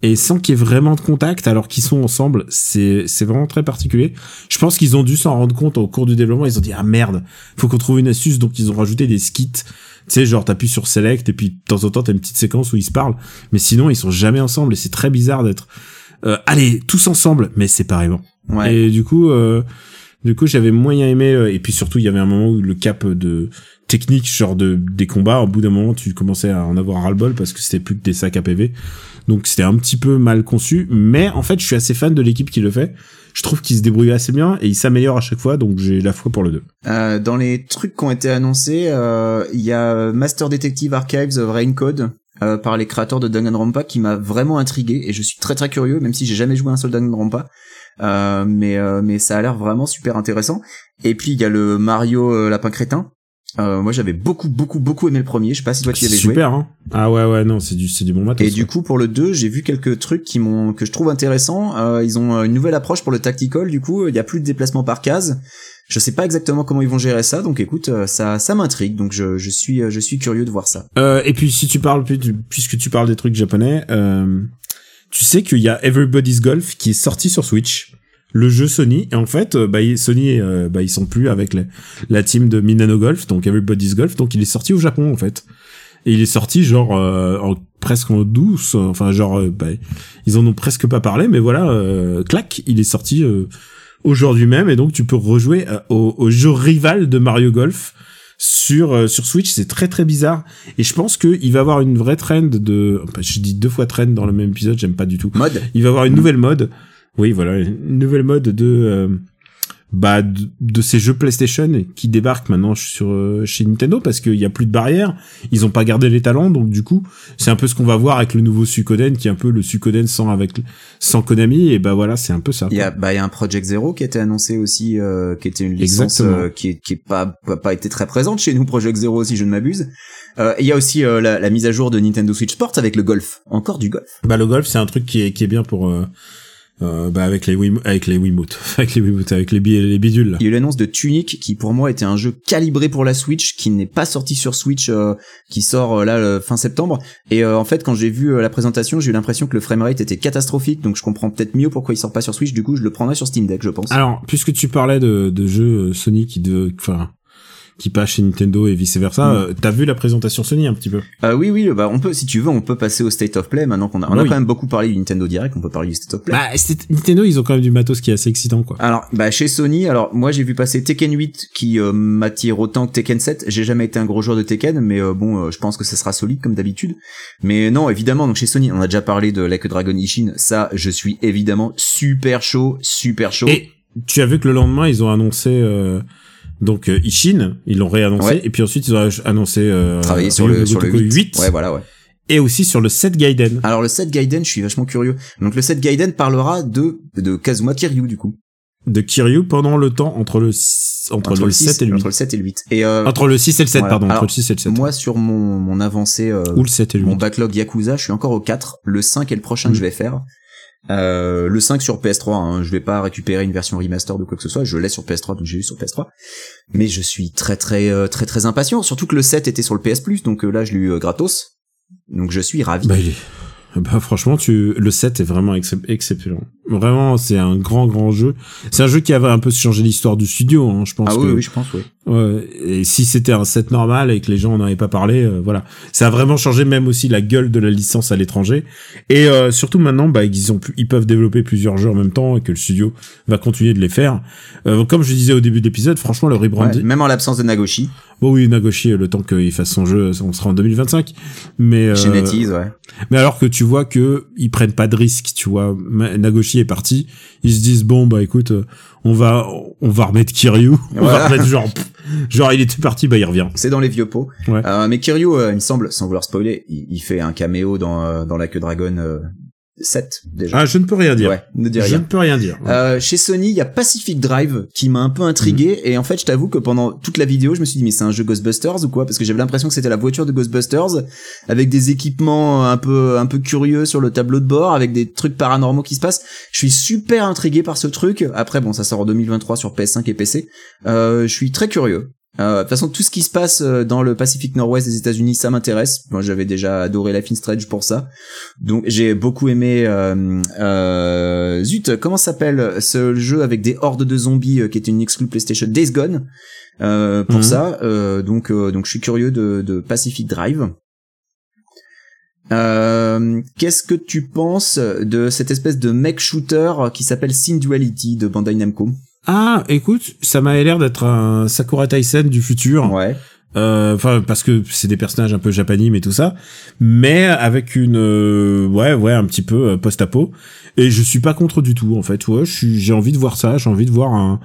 et sans qu'il y ait vraiment de contact alors qu'ils sont ensemble, c'est c'est vraiment très particulier. Je pense qu'ils ont dû s'en rendre compte au cours du développement, ils ont dit ah merde, faut qu'on trouve une astuce donc ils ont rajouté des skits. Tu sais genre t'appuies sur select et puis de temps en temps t'as une petite séquence où ils se parlent, mais sinon ils sont jamais ensemble et c'est très bizarre d'être euh, allez tous ensemble mais séparément. Ouais. Et du coup, euh, du coup, j'avais moyen aimé. euh, et puis surtout, il y avait un moment où le cap de technique, genre de des combats, au bout d'un moment, tu commençais à en avoir ras-le-bol parce que c'était plus que des sacs à PV. Donc c'était un petit peu mal conçu. Mais en fait, je suis assez fan de l'équipe qui le fait. Je trouve qu'il se débrouille assez bien et il s'améliore à chaque fois. Donc j'ai la foi pour le 2. Euh, dans les trucs qui ont été annoncés, euh, il y a Master Detective Archives of Raincode euh, par les créateurs de Danganronpa qui m'a vraiment intrigué et je suis très très curieux, même si j'ai jamais joué un seul Danganronpa. Euh, mais euh, mais ça a l'air vraiment super intéressant. Et puis il y a le Mario euh, Lapin Crétin. Euh, moi j'avais beaucoup beaucoup beaucoup aimé le premier. Je sais pas si toi tu y avais joué. super, hein. Ah ouais, ouais, non, c'est du, c'est du bon matos. Et du coup pour le 2, j'ai vu quelques trucs qui m'ont que je trouve intéressants. Euh, ils ont une nouvelle approche pour le tactical. Du coup, il y a plus de déplacement par case. Je sais pas exactement comment ils vont gérer ça, donc écoute, ça ça m'intrigue. Donc je, je suis je suis curieux de voir ça. Euh, et puis si tu parles, puisque tu parles des trucs japonais, euh, tu sais qu'il y a Everybody's Golf qui est sorti sur Switch, le jeu Sony. Et en fait, euh, bah, Sony, euh, bah, ils sont plus avec la, team de Minano Golf, donc Everybody's Golf. Donc il est sorti au Japon en fait. Et il est sorti genre euh, en, presque en douce, enfin genre euh, bah, ils en ont presque pas parlé, mais voilà, clac, il est sorti aujourd'hui même et donc tu peux rejouer au jeu rival de Mario Golf sur euh, sur Switch, c'est très très bizarre et je pense que il va avoir une vraie trend de enfin, je dis deux fois trend dans le même épisode, j'aime pas du tout. Mode. Il va avoir une nouvelle mode. Oui, voilà, une nouvelle mode de euh, bah de, de ces jeux PlayStation qui débarquent maintenant sur euh, chez Nintendo parce qu'il y a plus de barrières, ils ont pas gardé les talents donc du coup, c'est un peu ce qu'on va voir avec le nouveau Suikoden qui est un peu le Suikoden sans avec sans Konami et bah voilà, c'est un peu ça. Il y a bah il y a un Project Zero qui a été annoncé aussi, euh, qui était une licence euh, qui est qui est pas, pas été très présente chez nous. Project Zero si je ne m'abuse. Euh, il y a aussi euh, la, la mise à jour de Nintendo Switch Sports avec le golf. Encore du golf. Bah le golf, c'est un truc qui est qui est bien pour euh, bah avec les Wim avec les Wiimote, avec les Wiimote, avec les, bi- les bidules. là. Il y a eu l'annonce de Tunic qui pour moi était un jeu calibré pour la Switch qui n'est pas sorti sur Switch euh, qui sort euh, là le fin septembre et euh, en fait quand j'ai vu la présentation j'ai eu l'impression que le framerate était catastrophique donc je comprends peut-être mieux pourquoi il sort pas sur Switch du coup je le prendrai sur Steam Deck je pense. Alors, puisque tu parlais de, de jeux Sony qui de, enfin, qui passent chez Nintendo et vice versa, Mm. euh, t'as vu la présentation Sony un petit peu? Euh, oui oui bah on peut si tu veux on peut passer au State of Play maintenant qu'on a on a Oui. quand même beaucoup parlé du Nintendo Direct on peut parler du State of Play. Bah, Nintendo, ils ont quand même du matos qui est assez excitant, quoi. Alors, bah chez Sony, alors moi j'ai vu passer Tekken 8 qui euh, m'attire autant que Tekken 7. J'ai jamais été un gros joueur de Tekken, mais euh, bon, euh, je pense que ça sera solide comme d'habitude. Mais non, évidemment, donc chez Sony, on a déjà parlé de Like a Dragon Ishin. Ça, je suis évidemment super chaud, super chaud. Et tu as vu que le lendemain, ils ont annoncé euh, donc euh, Ishin, ils l'ont réannoncé, Ouais. et puis ensuite ils ont annoncé euh, Travailler sur le sur le Gotoku 8. Ouais, voilà, ouais. et aussi sur le 7 Gaiden. Alors le set Gaiden, je suis vachement curieux. Donc le set Gaiden parlera de de Kazuma Kiryu du coup. de Kiryu pendant le temps entre le s- entre, le, 7 et le 8. entre le 7 et le 8. Et euh, Entre le 6 et le 7, Voilà. pardon, Alors, entre le 6 et le 7. moi sur mon mon avancée euh, Ou le 7 et le 8. Mon backlog Yakuza, je suis encore au 4. Le 5 est le prochain Mm. que je vais faire. Euh, le 5 sur PS3, hein, je vais pas récupérer une version remaster de quoi que ce soit, je l'ai sur PS3, donc j'ai eu sur PS3. Mais je suis très très euh, très très impatient, surtout que le 7 était sur le PS Plus, donc euh, là je l'ai eu gratos. Donc je suis ravi. Bah, bah, franchement, tu, le 7 est vraiment excep- exceptionnel. Vraiment, c'est un grand, grand jeu. C'est un jeu qui avait un peu changé l'histoire du studio, hein, je pense ah que. oui, oui, je pense, oui. Et si c'était un set normal et que les gens n'en avaient pas parlé, euh, voilà. Ça a vraiment changé même aussi la gueule de la licence à l'étranger. Et euh, surtout maintenant, bah, ils, ont pu, ils peuvent développer plusieurs jeux en même temps et que le studio va continuer de les faire. Euh, comme je disais au début de l'épisode, franchement, le Ouais, rebranding... même en l'absence de Nagoshi, Bon oui, Nagoshi, le temps qu'il fasse son jeu, on sera en 2025. Mais, euh, chez NetEase, ouais. mais alors que tu vois que ils prennent pas de risques, tu vois. Nagoshi est parti, ils se disent bon bah écoute, euh, on va on va remettre Kiryu, on Voilà. va remettre genre pff, genre il était parti, bah il revient. C'est dans les vieux pots. Ouais. Euh, mais Kiryu, euh, il me semble, sans vouloir spoiler, il, il fait un caméo dans euh, dans la queue dragon. Euh, 7 déjà. Ah, je ne peux rien dire. ouais, ne dis je rien. ne peux rien dire. Euh, chez Sony, il y a Pacific Drive qui m'a un peu intrigué Mhm. et en fait, je t'avoue que pendant toute la vidéo, je me suis dit mais c'est un jeu Ghostbusters ou quoi? Parce que j'avais l'impression que c'était la voiture de Ghostbusters avec des équipements un peu un peu curieux sur le tableau de bord avec des trucs paranormaux qui se passent. Je suis super intrigué par ce truc. Après bon, ça sort en 2023 sur PS5 et PC. Euh, je suis très curieux. Euh, de toute façon, tout ce qui se passe euh, dans le Pacifique Nord-Ouest des États-Unis, ça m'intéresse. Moi, j'avais déjà adoré la Stretch pour ça. Donc, j'ai beaucoup aimé. Euh, euh, zut, comment s'appelle ce jeu avec des hordes de zombies qui était une exclu PlayStation Days Gone euh, pour Mhm. ça. Euh, donc, euh, donc, je suis curieux de, de Pacific Drive. Euh, Qu'est-ce que tu penses de cette espèce de mech shooter qui s'appelle Sin Duality de Bandai Namco? Ah, écoute, ça m'a l'air d'être un Sakura Taisen du futur. Ouais. Euh, Enfin, parce que c'est des personnages un peu japanimes et tout ça, mais avec une, euh, ouais, ouais, un petit peu euh, post-apo. Et je suis pas contre du tout, en fait. Ouais, j'ai envie de voir ça. J'ai envie de voir un,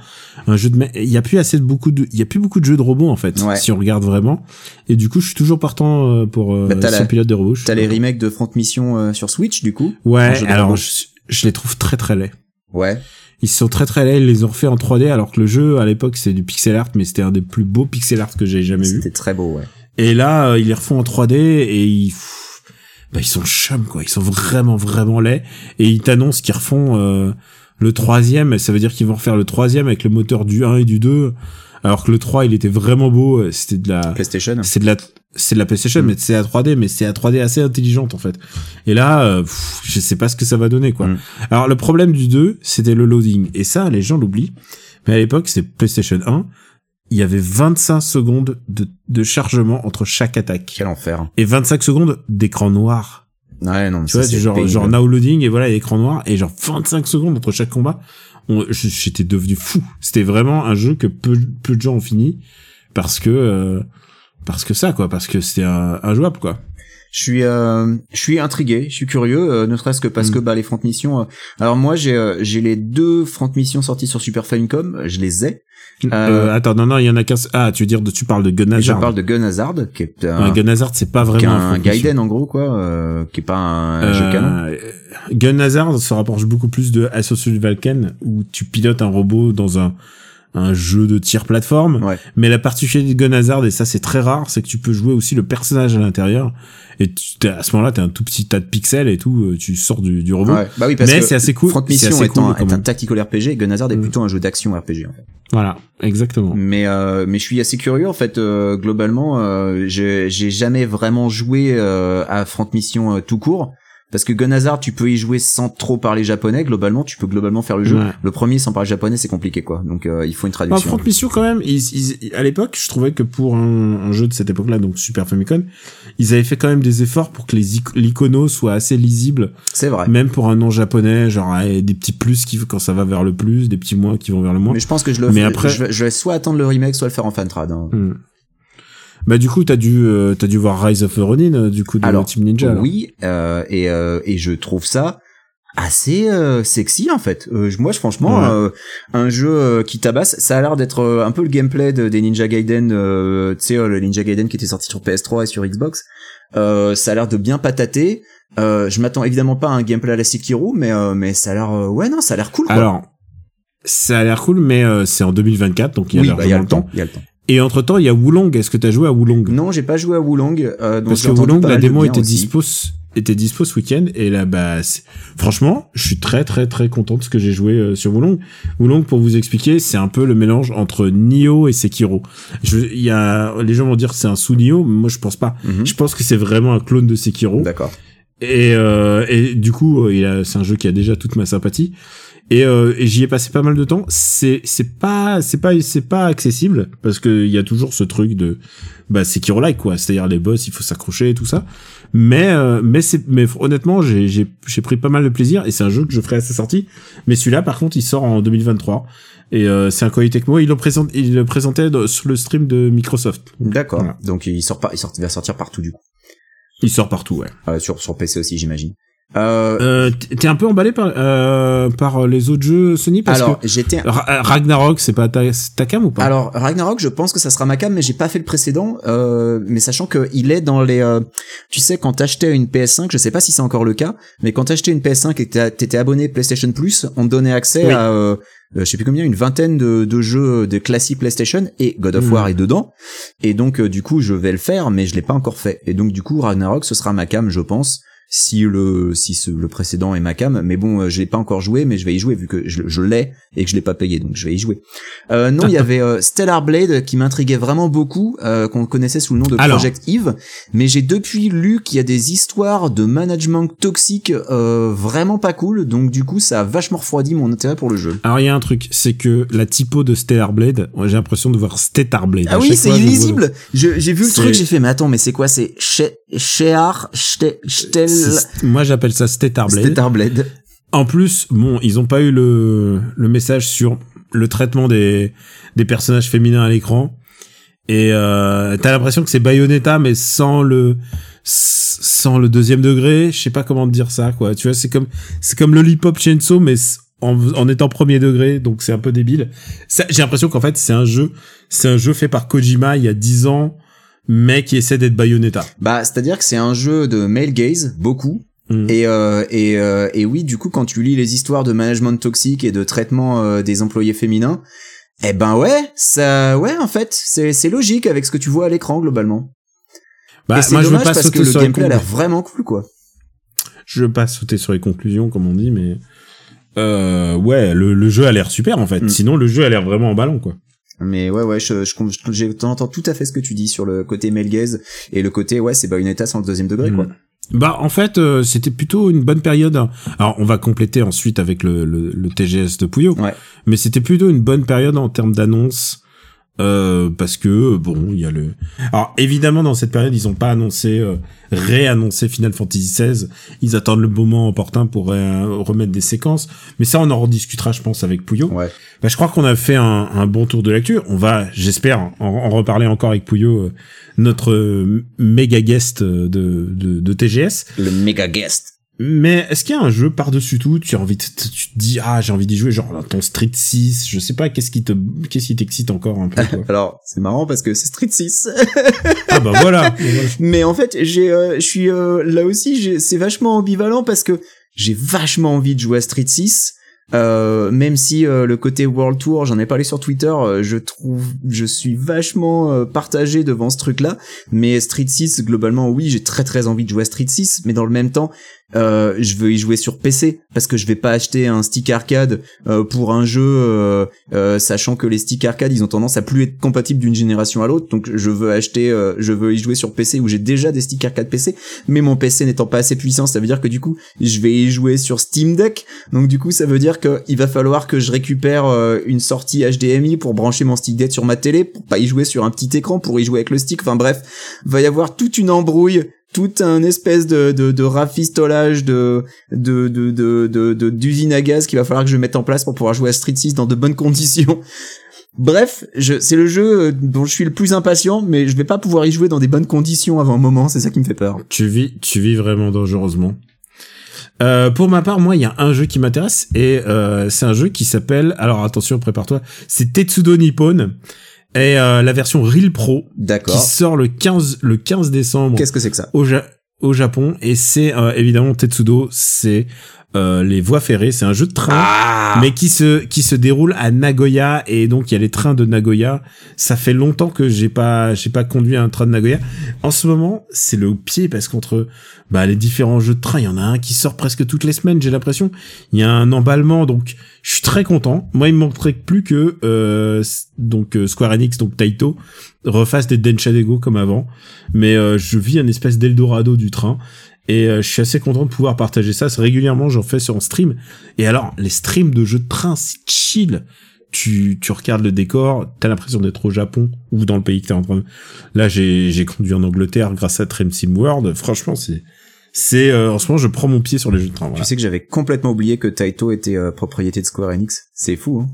un jeu de. Il y a plus assez de beaucoup de, il y a plus beaucoup de jeux de robots en fait, Ouais. si on regarde vraiment. Et du coup, je suis toujours partant euh, pour euh, Bah, la- on pilote suis T'as les remakes de Front Mission sur Switch, du coup Ouais. de Alors, je, je les trouve très très laids. Ouais. Ils sont très très laids. Ils les ont refait en 3D, alors que le jeu à l'époque c'est du pixel art, mais c'était un des plus beaux pixel art que j'ai jamais vu. C'était très beau, ouais. Et là, euh, ils les refont en 3D et ils, bah, ils sont chum quoi. Ils sont vraiment vraiment laids et ils t'annoncent qu'ils refont euh, le troisième. Ça veut dire qu'ils vont refaire le troisième avec le moteur du 1 et du 2. Alors que le 3, il était vraiment beau. euh, C'était de la, PlayStation. c'est de la, c'est de la PlayStation, Mm. mais c'est à 3D, mais c'est à 3D assez intelligente en fait. Et là, euh, pff, je sais pas ce que ça va donner quoi. Mm. Alors le problème du 2, c'était le loading. Et ça, les gens l'oublient. Mais à l'époque, c'était PlayStation 1. Il y avait 25 secondes de, de chargement entre chaque attaque. Quel enfer. Et 25 secondes d'écran noir. Ouais, non, mais Tu ça, vois, c'est genre, pénible. genre now loading et voilà, écran noir. Et genre 25 secondes entre chaque combat. J'étais devenu fou. C'était vraiment un jeu que peu, de gens ont fini. Parce que, euh, parce que ça, quoi. Parce que c'était un, injouable, quoi. Je suis, euh, je suis intrigué, je suis curieux, euh, ne serait-ce que parce Mm. que bah les Front Mission. euh, alors moi j'ai, euh, j'ai les deux Front Mission sortis sur Super Famicom, euh, je les ai. Euh, attends, non, non, il y en a qu'un. Ah, tu veux dire, de, tu parles de Gun Et je Hazard. parle de Gun Hazard, qui est un, Un Gun Hazard, c'est pas vraiment un, mission. Gaiden en gros quoi, euh, qui est pas un, un jeu Euh, canon. Gun Hazard se rapproche beaucoup plus de Assassin's Valken où tu pilotes un robot dans un un jeu de tir plateforme. Ouais. Mais la particularité de Gun Hazard, et ça c'est très rare, c'est que tu peux jouer aussi le personnage à l'intérieur. Et tu, t'es- à ce moment-là, t'es un tout petit tas de pixels et tout, euh, tu sors du, du robot. Ouais. Bah oui parce Mais que c'est assez cool. Front Mission cool, quand est un tactical RPG, Gun Hazard est Mm. plutôt un jeu d'action RPG en fait. Voilà, exactement. Mais euh, mais je suis assez curieux en fait. euh, globalement, euh, j'ai j'ai jamais vraiment joué euh, à Front Mission euh, tout court. Parce que Gun Hazard, tu peux y jouer sans trop parler japonais. Globalement, tu peux globalement faire le jeu. Ouais. Le premier sans parler japonais, c'est compliqué quoi. Donc euh, il faut une Enfin, traduction. Front Mission quand même, ils, ils- à l'époque, je trouvais que pour un, un jeu de cette époque-là, donc Super Famicom, ils avaient fait quand même des efforts pour que les ic- l'icono soit assez lisible, C'est vrai. même pour un nom japonais, genre eh, des petits plus qui quand ça va vers le plus, des petits moins qui vont vers le moins. Mais je pense que je le. Mais après- je, vais, je vais soit attendre le remake, soit le faire en fan trad. hein. Hmm. Bah du coup, t'as dû euh, t'as dû voir Rise of the Ronin euh, du coup de Alors, Team Ninja. alors. Oui, euh, et euh, et je trouve ça assez euh, sexy en fait. Euh, moi, je, franchement, Ouais. euh, un jeu euh, qui tabasse, ça a l'air d'être un peu le gameplay de, des Ninja Gaiden, euh, tu sais, le Ninja Gaiden qui était sorti sur PS3 et sur Xbox. Euh, ça a l'air de bien patater. Euh, je m'attends évidemment pas à un gameplay à la Sekiro, mais euh, mais ça a l'air, ouais non, ça a l'air cool. Quoi. Alors, ça a l'air cool, mais euh, c'est en 2024, donc il y a oui, bah, y a le temps, il y a le temps. Et entre temps, il y a Wulong. Est-ce que t'as joué à Wulong? Non, j'ai pas joué à Wulong. Euh, donc Parce que Wulong, la démo était dispo, était dispo ce week-end et là, bah, franchement, je suis très très très content de ce que j'ai joué euh, sur Wulong. Wulong, pour vous expliquer, c'est un peu le mélange entre Nioh et Sekiro. Je, il y a, les gens vont dire que c'est un sous Nioh, mais moi je pense pas. Mhm. Je pense que c'est vraiment un clone de Sekiro. D'accord. Et, euh, et du coup, euh, il a- c'est un jeu qui a déjà toute ma sympathie. Et, euh, et j'y ai passé pas mal de temps. C'est c'est pas c'est pas c'est pas accessible parce que il y a toujours ce truc de bah Sekiro like quoi. C'est-à-dire les boss, il faut s'accrocher et tout ça. Mais euh, mais c'est mais honnêtement, j'ai j'ai j'ai pris pas mal de plaisir et c'est un jeu que je ferai à sa sortie. Mais celui-là, par contre, il sort en 2023 et euh, c'est un Koei Tecmo. Il le présente il le présentait sur le stream de Microsoft. D'accord. Voilà. Donc il sort pas, il sort, il va sortir partout du coup. Il sort partout, ouais. Sur sur PC aussi, j'imagine. Euh, Euh, T'es un peu emballé par euh, par les autres jeux Sony parce alors que j'étais Ra- euh, Ragnarok c'est pas ta, cam ou pas? Alors Ragnarok, je pense que ça sera ma cam, mais j'ai pas fait le précédent. Euh, mais sachant que il est dans les, euh, tu sais, quand t'achetais une PS5, je sais pas si c'est encore le cas, mais quand t'achetais une PS5 et que t'étais abonné PlayStation Plus, on te donnait accès Oui. à, je sais plus combien, une vingtaine de, de jeux de classiques PlayStation et God of. War est dedans. Et donc euh, du coup, je vais le faire, mais je l'ai pas encore fait. Et donc du coup, Ragnarok, ce sera ma cam, je pense. Si le si ce, le précédent est ma cam, mais bon, euh, je l'ai pas encore joué, mais je vais y jouer vu que je, je l'ai et que je l'ai pas payé, donc je vais y jouer. Euh, non, il y avait euh, Stellar Blade qui m'intriguait vraiment beaucoup, euh, qu'on connaissait sous le nom de Alors. Project Eve, mais j'ai depuis lu qu'il y a des histoires de management toxique euh, vraiment pas cool, donc du coup ça a vachement refroidi mon intérêt pour le jeu. Alors il y a un truc, c'est que la typo de Stellar Blade, j'ai l'impression de voir Stellar Blade. Ah oui, c'est illisible. J'ai vu le truc, j'ai fait, mais attends, mais c'est quoi C'est She- Shear, C'est- Moi j'appelle ça Stellar Blade. Blade. En plus, bon, ils ont pas eu le, le message sur le traitement des, des personnages féminins à l'écran. Et euh, t'as l'impression que c'est Bayonetta, mais sans le sans le deuxième degré. Je sais pas comment te dire ça, quoi. Tu vois, c'est comme c'est comme Lollipop Chainsaw, mais en, en étant premier degré, donc c'est un peu débile. J'ai l'impression qu'en fait c'est un jeu, c'est un jeu fait par Kojima il y a 10 ans, mais qui essaie d'être Bayonetta. Bah, c'est-à-dire que c'est un jeu de male gaze, beaucoup. Mm. Et, euh, et, euh, et oui, du coup, quand tu lis les histoires de management toxique et de traitement euh, des employés féminins, eh ben ouais, ça, ouais, en fait, c'est c'est logique avec ce que tu vois à l'écran globalement. Bah, et c'est moi je veux dommage pas parce que sauter le sur les gameplay a conclusions. l'air vraiment cool, quoi. je veux pas sauter sur les conclusions comme on dit mais ouais le, le jeu a l'air super en fait Mm. sinon le jeu a l'air vraiment en ballon quoi Mais ouais, ouais, je, je, je- j'entends tout à fait ce que tu dis sur le côté male gaze et le côté, ouais, c'est Bayonetta sans le deuxième degré, quoi. Mm. bah en fait euh, c'était plutôt une bonne période alors on va compléter ensuite avec le, le, le TGS de Puyo Ouais. mais c'était plutôt une bonne période en termes d'annonces euh, parce que bon il y a le alors évidemment dans cette période ils ont pas annoncé euh, réannoncé Final Fantasy XVI ils attendent le moment opportun pour euh, remettre des séquences mais ça on en rediscutera je pense avec Puyo Ouais. Bah, je crois qu'on a fait un, un bon tour de lecture. On va, j'espère, en, en reparler encore avec Pouillot, euh, notre euh, méga guest de, de, de TGS. Le méga guest. Mais est-ce qu'il y a un jeu par-dessus tout, tu as envie de, tu te dis, ah, j'ai envie d'y jouer, genre, ton Street 6, je sais pas, qu'est-ce qui te, qu'est-ce qui t'excite encore un peu, quoi. Alors, c'est marrant parce que c'est Street 6. ah, bah voilà. Mais en fait, j'ai, euh, je suis euh, là aussi, c'est vachement ambivalent parce que j'ai vachement envie de jouer à Street 6. Euh, même si euh, le côté World Tour, j'en ai parlé sur Twitter, euh, je trouve, je suis vachement euh, partagé devant ce truc-là. Mais Street 6, globalement, oui, j'ai très très envie de jouer à Street 6, mais dans le même temps, euh, je veux y jouer sur PC parce que je vais pas acheter un stick arcade euh, pour un jeu, euh, euh, sachant que les sticks arcade, ils ont tendance à plus être compatibles d'une génération à l'autre. Donc, je veux acheter, euh, je veux y jouer sur PC où j'ai déjà des sticks arcade PC, mais mon PC n'étant pas assez puissant, ça veut dire que du coup, je vais y jouer sur Steam Deck. Donc, du coup, ça veut dire que il va falloir que je récupère une sortie HDMI pour brancher mon stick deck sur ma télé, pour pas y jouer sur un petit écran, pour y jouer avec le stick. Enfin bref, va y avoir toute une embrouille tout un espèce de, de, de rafistolage de, de, de, d'usine à gaz qu'il va falloir que je mette en place pour pouvoir jouer à Street 6 dans de bonnes conditions. Bref, c'est le jeu euh, dont je suis le plus impatient, mais je vais pas pouvoir y jouer dans des bonnes conditions avant un moment, c'est ça qui me fait peur. Tu vis, tu vis vraiment dangereusement. Euh, pour ma part, moi, il y a un jeu qui m'intéresse et euh, c'est un jeu qui s'appelle. Alors attention, prépare-toi. C'est Tetsudo Nippon et euh, la version Real Pro qui sort le 15 le 15 décembre Qu'est-ce que c'est que ça? au, Ja- au Japon et c'est euh, évidemment Tetsudo, c'est euh, les voies ferrées, c'est un jeu de train Ah mais qui se qui se déroule à Nagoya et donc il y a les trains de Nagoya. Ça fait longtemps que j'ai pas j'ai pas conduit un train de Nagoya. En ce moment, c'est le pied parce qu'entre bah les différents jeux de train, il y en a un qui sort presque toutes les semaines, j'ai l'impression. Il y a un emballement donc suis très content. Moi, il me manquerait plus que euh, donc euh, Square Enix donc Taito refasse des Denshadego comme avant, mais euh, je vis un espèce d'Eldorado du train. Et euh, je suis assez content de pouvoir partager ça. Régulièrement, j'en fais sur un stream. Et alors, les streams de jeux de train, c'est chill. Tu, tu regardes le décor, t'as l'impression d'être au Japon ou dans le pays que t'es en train de... Là, j'ai, conduit en Angleterre grâce à Train Sim World. Franchement, c'est, c'est, euh, en ce moment, je prends mon pied sur les jeux de train. Voilà. Tu sais que j'avais complètement oublié que Taito était euh, propriété de Square Enix. C'est fou, hein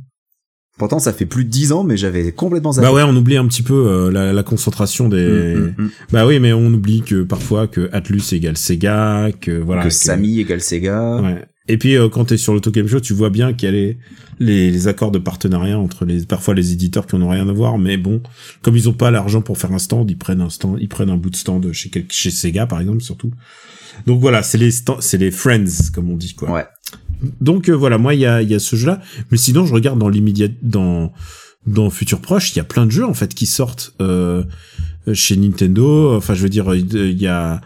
Pourtant, ça fait plus de 10 ans, mais j'avais complètement zappé. Bah ouais, on oublie un petit peu euh, la, la concentration des. Mm, mm, mm. Bah oui, mais on oublie que parfois que Atlus égale Sega, que voilà. que Samy égale Sega. Ouais. Et puis euh, quand t'es sur l'Auto Game Show, tu vois bien qu'il y a les, les les accords de partenariat entre les parfois les éditeurs qui en ont rien à voir, mais bon, comme ils ont pas l'argent pour faire un stand, ils prennent un stand, ils prennent un bout de stand chez chez Sega par exemple surtout. Donc voilà, c'est les c'est les friends comme on dit quoi. Ouais. Donc euh, voilà, moi il y a il y a ce jeu là, mais sinon je regarde dans l'immédiat dans dans futur proche, il y a plein de jeux en fait qui sortent euh, chez Nintendo. Enfin, je veux dire, il y a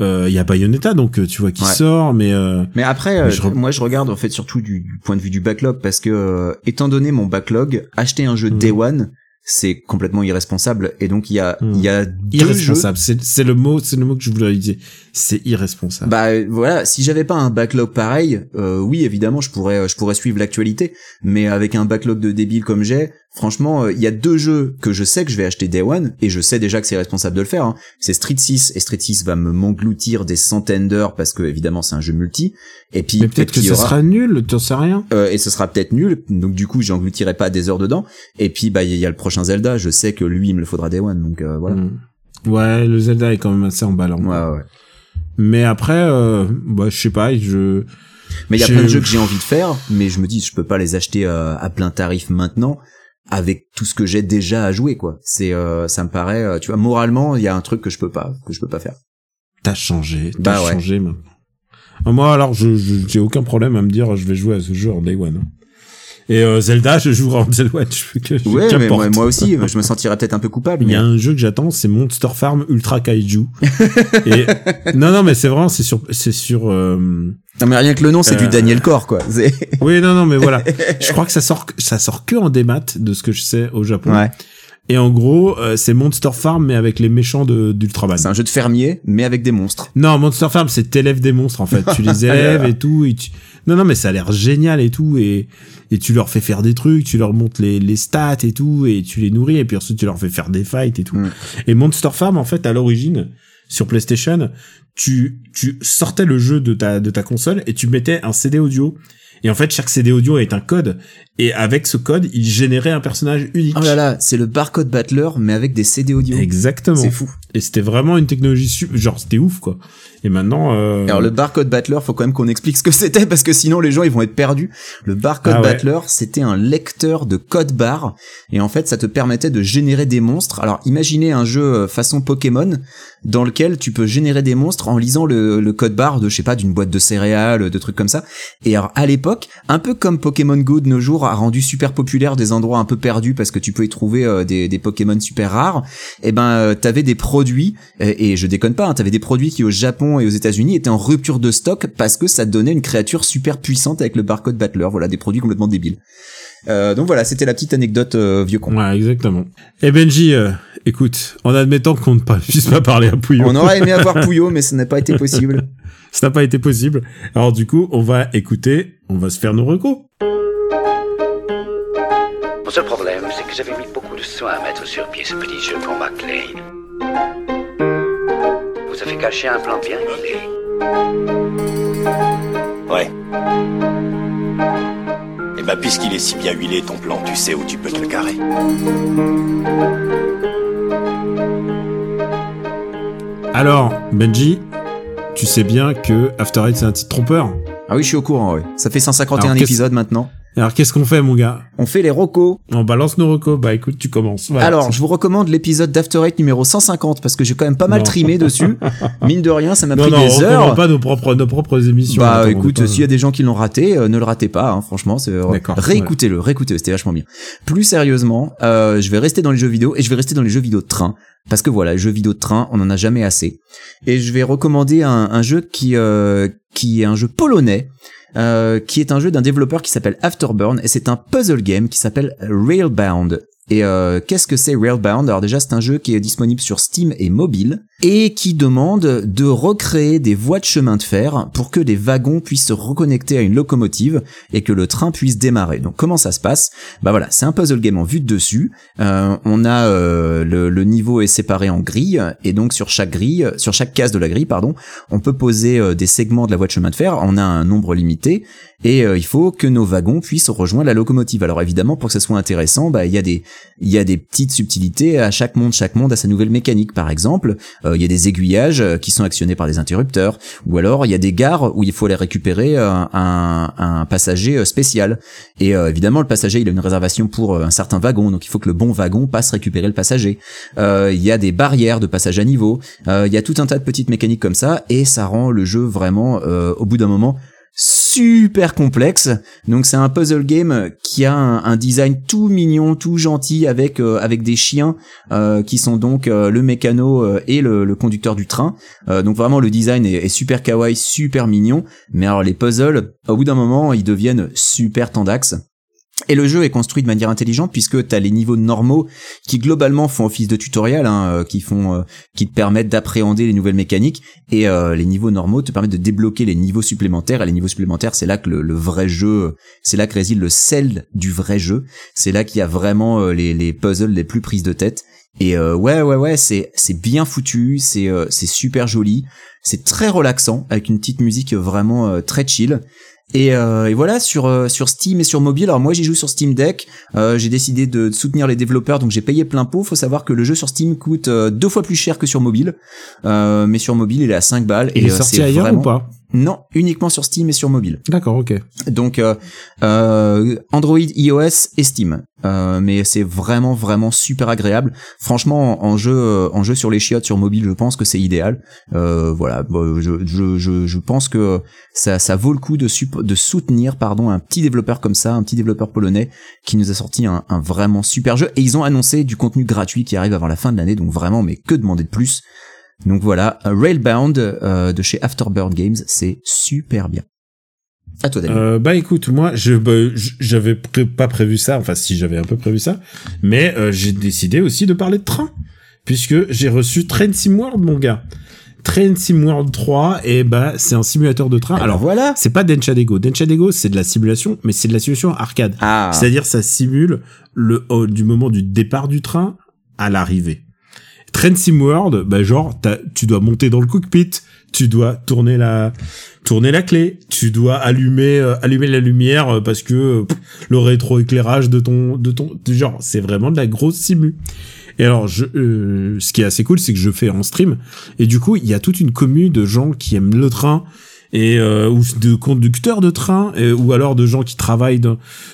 euh, il y a Bayonetta donc euh, tu vois qui Ouais. sort, mais euh, Mais après, Mais euh, je re- moi je regarde en fait surtout du, du point de vue du backlog parce que euh, étant donné mon backlog, acheter un jeu Mhm. Day One, c'est complètement irresponsable et donc il y a Mhm. il y a deux irresponsable. C'est c'est le mot c'est le mot que je voulais dire. C'est irresponsable. Bah euh, voilà, si j'avais pas un backlog pareil, euh, oui évidemment je pourrais je pourrais suivre l'actualité, mais avec un backlog de débile comme j'ai, franchement euh, il y a deux jeux que je sais que je vais acheter Day One et je sais déjà que c'est responsable de le faire. hein. C'est Street 6 et Street 6 va me m'engloutir des centaines d'heures parce que évidemment c'est un jeu multi. Et puis peut-être que aura- sera nul, tu sais rien. Euh, et ce sera peut-être nul, donc du coup j'engloutirai pas des heures dedans. Et puis bah il y a le prochain Zelda, je sais que lui il me le faudra Day One, donc euh, voilà. Mm. Ouais, le Zelda est quand même assez emballant. Ouais, ouais. Mais après, euh, bah, je sais pas, je. Mais il y a plein de jeux que j'ai envie de faire, mais je me dis je peux pas les acheter à plein tarif maintenant avec tout ce que j'ai déjà à jouer quoi. C'est euh, ça me paraît, euh, tu vois, moralement il y a un truc que je peux pas que je peux pas faire. T'as changé, t'as Bah ouais. changé maintenant. Ah, Moi, alors, je je- j'ai aucun problème à me dire, je vais jouer à ce jeu en day one. Et euh, Zelda, je jouerai en one. Je, que, je- Ouais, mais moi, moi aussi, je me sentirais peut-être un peu coupable. Il y a un jeu que j'attends, c'est Monster Farm Ultra Kaiju. Et non, non, mais c'est vraiment, c'est sur, c'est sur. euh, Non mais rien que le nom, c'est Euh, du Daniel Core quoi. Oui, non, non, mais voilà. je crois que ça sort, ça sort que en démat de ce que je sais au Japon. Ouais. Et en gros, euh, c'est Monster Farm mais avec les méchants de d'Ultraman. C'est un jeu de fermier, mais avec des monstres. Non, Monster Farm, c'est t'élèves des monstres en fait. Tu les élèves et tout. Et tu... Non, non, mais ça a l'air génial et tout. Et, et tu leur fais faire des trucs, tu leur montres les, les stats et tout, et tu les nourris. Et puis ensuite, tu leur fais faire des fights et tout. Mm. Et Monster Farm, en fait, à l'origine, sur PlayStation, tu, tu sortais le jeu de ta, de ta console et tu mettais un CD audio. Et en fait, chaque CD audio est un code. Et avec ce code, il générait un personnage unique. Oh là là, c'est le barcode battler, mais avec des CD audio. Exactement. C'est fou. Et c'était vraiment une technologie super, genre c'était ouf quoi. Et maintenant euh... Alors le barcode battler, faut quand même qu'on explique ce que c'était parce que sinon les gens ils vont être perdus. Le barcode Ah ouais. battler, c'était un lecteur de code barre et en fait ça te permettait de générer des monstres. Alors imaginez un jeu euh, façon Pokémon dans lequel tu peux générer des monstres en lisant le, le code barre de je sais pas d'une boîte de céréales, de trucs comme ça. Et alors à l'époque, un peu comme Pokémon Go de nos jours a rendu super populaire des endroits un peu perdus parce que tu peux y trouver euh, des, des Pokémon super rares, et ben euh, t'avais des produits et, et je déconne pas, hein, t'avais des produits qui au Japon et aux États-Unis étaient en rupture de stock parce que ça donnait une créature super puissante avec le barcode battler. Voilà, des produits complètement débiles. Euh, donc voilà, c'était la petite anecdote euh, vieux con. Ouais, exactement. Et Benji, euh, écoute, en admettant qu'on ne puisse pas parler à Pouillot, On aurait aimé avoir Pouillot, mais ça n'a pas été possible. ça n'a pas été possible. Alors du coup, on va écouter, on va se faire nos recos. Mon seul problème, c'est que j'avais mis beaucoup de soin à mettre sur pied ce petit jeu pour McLean. Vous avez caché un plan bien huilé. Ouais. Et bah, puisqu'il est si bien huilé, ton plan, tu sais où tu peux te le carrer. Alors, Benji, tu sais bien que After Eight c'est un titre trompeur. Ah oui, je suis au courant, ouais. Ça fait 151 Alors, épisodes maintenant. Alors qu'est-ce qu'on fait, mon gars? On fait les rocos. On balance nos recos. Bah écoute, tu commences. Voilà. Alors, je vous recommande l'épisode d'After Eight numéro 150 parce que j'ai quand même pas mal Non. trimé dessus. Mine de rien, ça m'a pris non, on des recommande heures. pas nos propres, nos propres émissions. Bah Attends, on écoute, s'il y a des gens qui l'ont raté, euh, ne le ratez pas, hein, franchement, c'est D'accord, réécoutez-le, réécoutez-le, c'était vachement bien. Plus sérieusement, euh, je vais rester dans les jeux vidéo et je vais rester dans les jeux vidéo de train parce que voilà, les jeux vidéo de train, on en a jamais assez. Et je vais recommander un, un jeu qui euh, qui est un jeu polonais. Euh, qui est un jeu d'un développeur qui s'appelle Afterburn et c'est un puzzle game qui s'appelle Railbound. Et euh, qu'est-ce que c'est Railbound? Alors déjà c'est un jeu qui est disponible sur Steam et mobile et qui demande de recréer des voies de chemin de fer pour que les wagons puissent se reconnecter à une locomotive et que le train puisse démarrer. Donc comment ça se passe? Bah voilà, c'est un puzzle game en vue de dessus. Euh, on a euh, le, le niveau est séparé en grilles et donc sur chaque grille, sur chaque case de la grille, pardon, on peut poser euh, des segments de la voie de chemin de fer. On a un nombre limité et euh, il faut que nos wagons puissent rejoindre la locomotive. Alors évidemment, pour que ça soit intéressant, bah il y a des il y a des petites subtilités à chaque monde. Chaque monde a sa nouvelle mécanique. Par exemple, il y a des aiguillages euh, qui sont actionnés par des interrupteurs, ou alors il y a des gares où il faut aller récupérer un, un, passager spécial. Et évidemment, le passager il a une réservation pour un certain wagon, donc il faut que le bon wagon passe récupérer le passager. il y a des barrières de passage à niveau. il y a tout un tas de petites mécaniques comme ça, et ça rend le jeu vraiment, au bout d'un moment, super complexe. Donc c'est un puzzle game qui a un, design tout mignon, tout gentil avec euh, avec des chiens euh, qui sont donc euh, le mécano et le, conducteur du train. donc vraiment le design est, est, super kawaii, super mignon. Mais alors les puzzles, au bout d'un moment, ils deviennent super tendax. Et le jeu est construit de manière intelligente puisque tu les niveaux normaux qui globalement font office de tutoriel, hein, euh, qui font, euh, qui te permettent d'appréhender les nouvelles mécaniques, et euh, les niveaux normaux te permettent de débloquer les niveaux supplémentaires. Et les niveaux supplémentaires, c'est là que le, vrai jeu, c'est là que réside le sel du vrai jeu. C'est là qu'il y a vraiment les, les puzzles les plus prises de tête. Et ouais, ouais, ouais, c'est c'est bien foutu, c'est c'est super joli, c'est très relaxant avec une petite musique vraiment très chill. Et, euh, et, voilà sur euh, sur Steam et sur mobile. Alors moi j'y joue sur Steam Deck. Euh, j'ai décidé de soutenir les développeurs, donc j'ai payé plein pot. Faut savoir que le jeu sur Steam coûte deux fois plus cher que sur mobile, euh, mais sur mobile il est à 5 balles. Et il est sorti ailleurs vraiment... ou pas? Non, uniquement sur Steam et sur mobile. D'accord, ok. Donc euh, euh, Android, iOS et Steam. Euh, mais c'est vraiment vraiment super agréable. Franchement, en, jeu en jeu sur les chiottes sur mobile, je pense que c'est idéal. voilà, je, je, je, je, pense que ça, ça vaut le coup de, de soutenir pardon un petit développeur comme ça, un petit développeur polonais qui nous a sorti un, un vraiment super jeu. Et ils ont annoncé du contenu gratuit qui arrive avant la fin de l'année. Donc vraiment, mais que demander de plus? Donc voilà, Railbound euh, de chez Afterburn Games, c'est super bien. À toi, David. Euh, bah écoute, moi, je bah, j'avais pas prévu ça. Enfin, si j'avais un peu prévu ça, mais euh, j'ai décidé aussi de parler de train, puisque j'ai reçu Train Sim World, mon gars. Train Sim World 3, et bah c'est un simulateur de train. Alors, Alors voilà, c'est pas Denchadego. Denchadego, c'est de la simulation, mais c'est de la simulation arcade. Ah. C'est-à-dire, ça simule le du moment du départ du train à l'arrivée. Train Sim World, bah genre tu dois monter dans le cockpit, tu dois tourner la tourner la clé, tu dois allumer euh, allumer la lumière euh, parce que le rétroéclairage de ton de ton genre c'est vraiment de la grosse simu. Et alors je euh, ce qui est assez cool c'est que je fais en stream et du coup il y a toute une commune de gens qui aiment le train et euh, ou de conducteurs de train ou alors de gens qui travaillent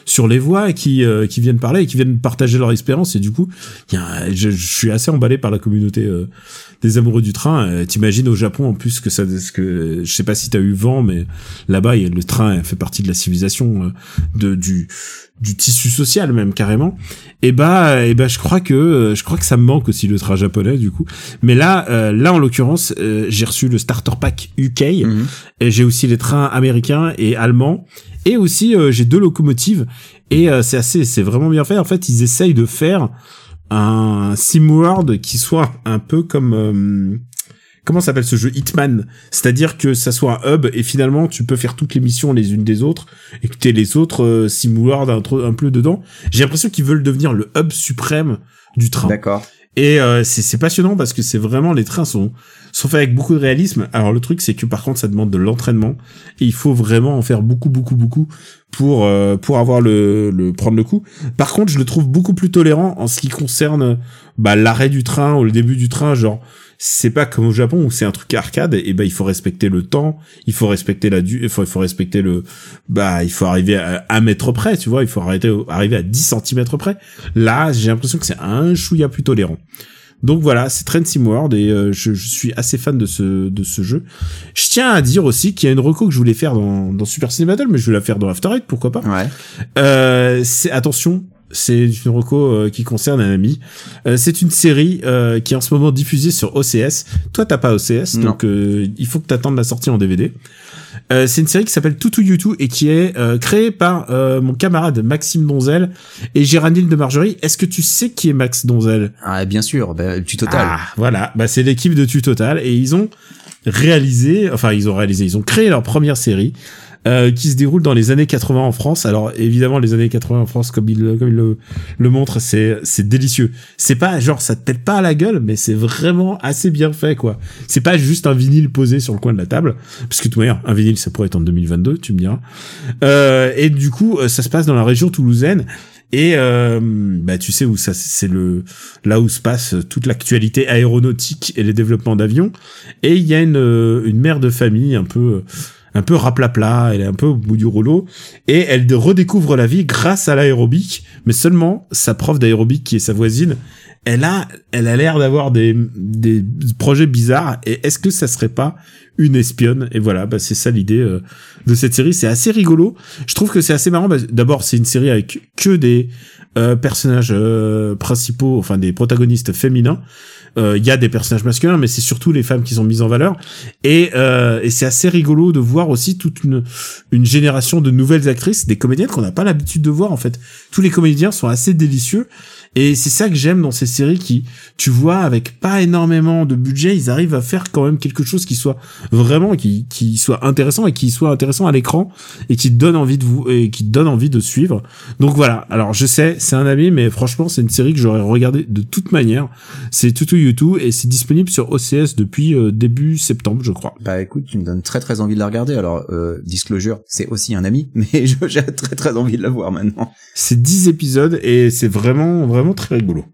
sur les voies et qui euh, qui viennent parler et qui viennent partager leur expérience. Et du coup y a, je, suis assez emballé par la communauté euh, des amoureux du train. Euh, t'imagines au Japon en plus que ça que je sais pas si t'as eu vent mais là-bas le train fait partie de la civilisation de du du tissu social même carrément. Et bah et bah je crois que je crois que ça me manque aussi le train japonais du coup. Mais là là en l'occurrence j'ai reçu le starter pack UK mhm. et j'ai aussi les trains américains et allemands. Et aussi euh, j'ai deux locomotives. Et euh, c'est assez c'est vraiment bien fait. En fait ils essayent de faire un SimWorld qui soit un peu comme euh, comment s'appelle ce jeu? Hitman. C'est-à-dire que ça soit un hub et finalement tu peux faire toutes les missions les unes des autres et que t'aies les autres SimWorld un, un peu dedans. J'ai l'impression qu'ils veulent devenir le hub suprême du train. D'accord. Et c'est passionnant parce que c'est vraiment les trains sont sont faits avec beaucoup de réalisme. Alors le truc c'est que par contre ça demande de l'entraînement et il faut vraiment en faire beaucoup beaucoup beaucoup pour euh, pour avoir le, le prendre le coup. Par contre, je le trouve beaucoup plus tolérant en ce qui concerne bah, l'arrêt du train ou le début du train, genre c'est pas comme au Japon où c'est un truc arcade et bah il faut respecter le temps, il faut respecter la du il faut il faut respecter le bah il faut arriver à un mètre près, tu vois, il faut arrêter arriver à 10 cm près. Là, j'ai l'impression que c'est un chouïa plus tolérant. Donc voilà, c'est Train Sim World et euh, je, je, suis assez fan de ce de ce jeu. Je tiens à dire aussi qu'il y a une reco que je voulais faire dans, dans Super Ciné Battle, mais je vais la faire dans After Eight, pourquoi pas. Ouais. Euh, c'est attention, c'est une reco euh, qui concerne un ami. Euh, c'est une série euh, qui est en ce moment diffusée sur OCS. Toi, t'as pas OCS, donc il faut que t'attendes la sortie en DVD. Euh, c'est une série qui s'appelle Tutu YouTube et qui est euh, créée par euh, mon camarade Maxime Donzel et Géraldine de Marjorie. Est-ce que tu sais qui est Max Donzel? Ah bien sûr, bah, Total. Ah, voilà, bah c'est l'équipe de Tu Total et ils ont réalisé, enfin ils ont réalisé, ils ont créé leur première série euh, qui se déroule dans les années 80 en France. Alors évidemment, les années 80 en France, comme il, comme il le, montre, c'est c'est délicieux. C'est pas genre ça te pète pas à la gueule, mais c'est vraiment assez bien fait quoi. C'est pas juste un vinyle posé sur le coin de la table, parce que de manière, un vinyle ça pourrait être en 2022, tu me diras. Euh, et du coup, euh, ça se passe dans la région toulousaine. Et euh, bah tu sais où ça c'est le là où se passe toute l'actualité aéronautique et les développements d'avions. Et il y a une euh, une mère de famille un peu un peu raplapla, elle est un peu au bout du rouleau et elle redécouvre la vie grâce à l'aérobic, mais seulement sa prof d'aérobic qui est sa voisine, elle a elle a l'air d'avoir des des projets bizarres et est-ce que ça serait pas une espionne? Et voilà bah c'est ça l'idée euh, de cette série. C'est assez rigolo. Je trouve que c'est assez marrant bah, d'abord c'est une série avec que des euh, personnages euh, principaux enfin des protagonistes féminins il y a des personnages masculins mais c'est surtout les femmes qui sont mises en valeur. Et, et c'est assez rigolo de voir aussi toute une une génération de nouvelles actrices des comédiennes qu'on n'a pas l'habitude de voir en fait. Tous les comédiens sont assez délicieux et c'est ça que j'aime dans ces séries qui, tu vois, avec pas énormément de budget, ils arrivent à faire quand même quelque chose qui soit vraiment, qui, qui soit intéressant et qui soit intéressant à l'écran et qui donne envie de vous, et qui donne envie de suivre. Donc voilà. Alors je sais, c'est un ami, mais franchement, c'est une série que j'aurais regardé de toute manière. C'est Tutu YouTube et c'est disponible sur OCS depuis euh, début septembre, je crois. Bah écoute, tu me donnes très très envie de la regarder. Alors, euh, disclosure, c'est aussi un ami, mais j'ai très très envie de la voir maintenant. C'est 10 épisodes et c'est vraiment, vraiment très rigolo.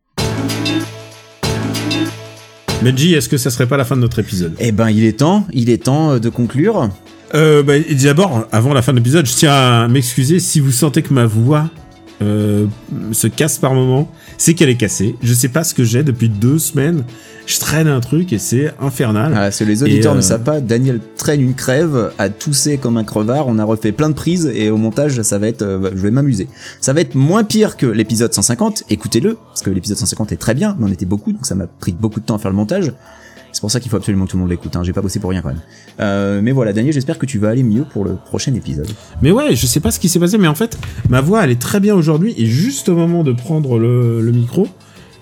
Benji, est-ce que ça serait pas la fin de notre épisode? Eh ben, il est temps, il est temps euh, de conclure. Euh, bah, D'abord, avant la fin de l'épisode, je tiens à m'excuser si vous sentez que ma voix euh, se casse par moment, c'est qu'elle est cassée. Je sais pas ce que j'ai depuis deux semaines. Je traîne un truc et c'est infernal. Ah, c'est les auditeurs ne euh, savent pas. Daniel traîne une crève, a toussé comme un crevard. On a refait plein de prises et au montage, ça va être, euh, je vais m'amuser. Ça va être moins pire que l'épisode 150. Écoutez-le parce que l'épisode 150 est très bien, mais on était beaucoup, donc ça m'a pris beaucoup de temps à faire le montage. C'est pour ça qu'il faut absolument que tout le monde l'écoute. Hein. J'ai pas bossé pour rien quand même. Euh, mais voilà, Daniel, j'espère que tu vas aller mieux pour le prochain épisode. Mais ouais, je sais pas ce qui s'est passé, mais en fait, ma voix elle est très bien aujourd'hui et juste au moment de prendre le, micro,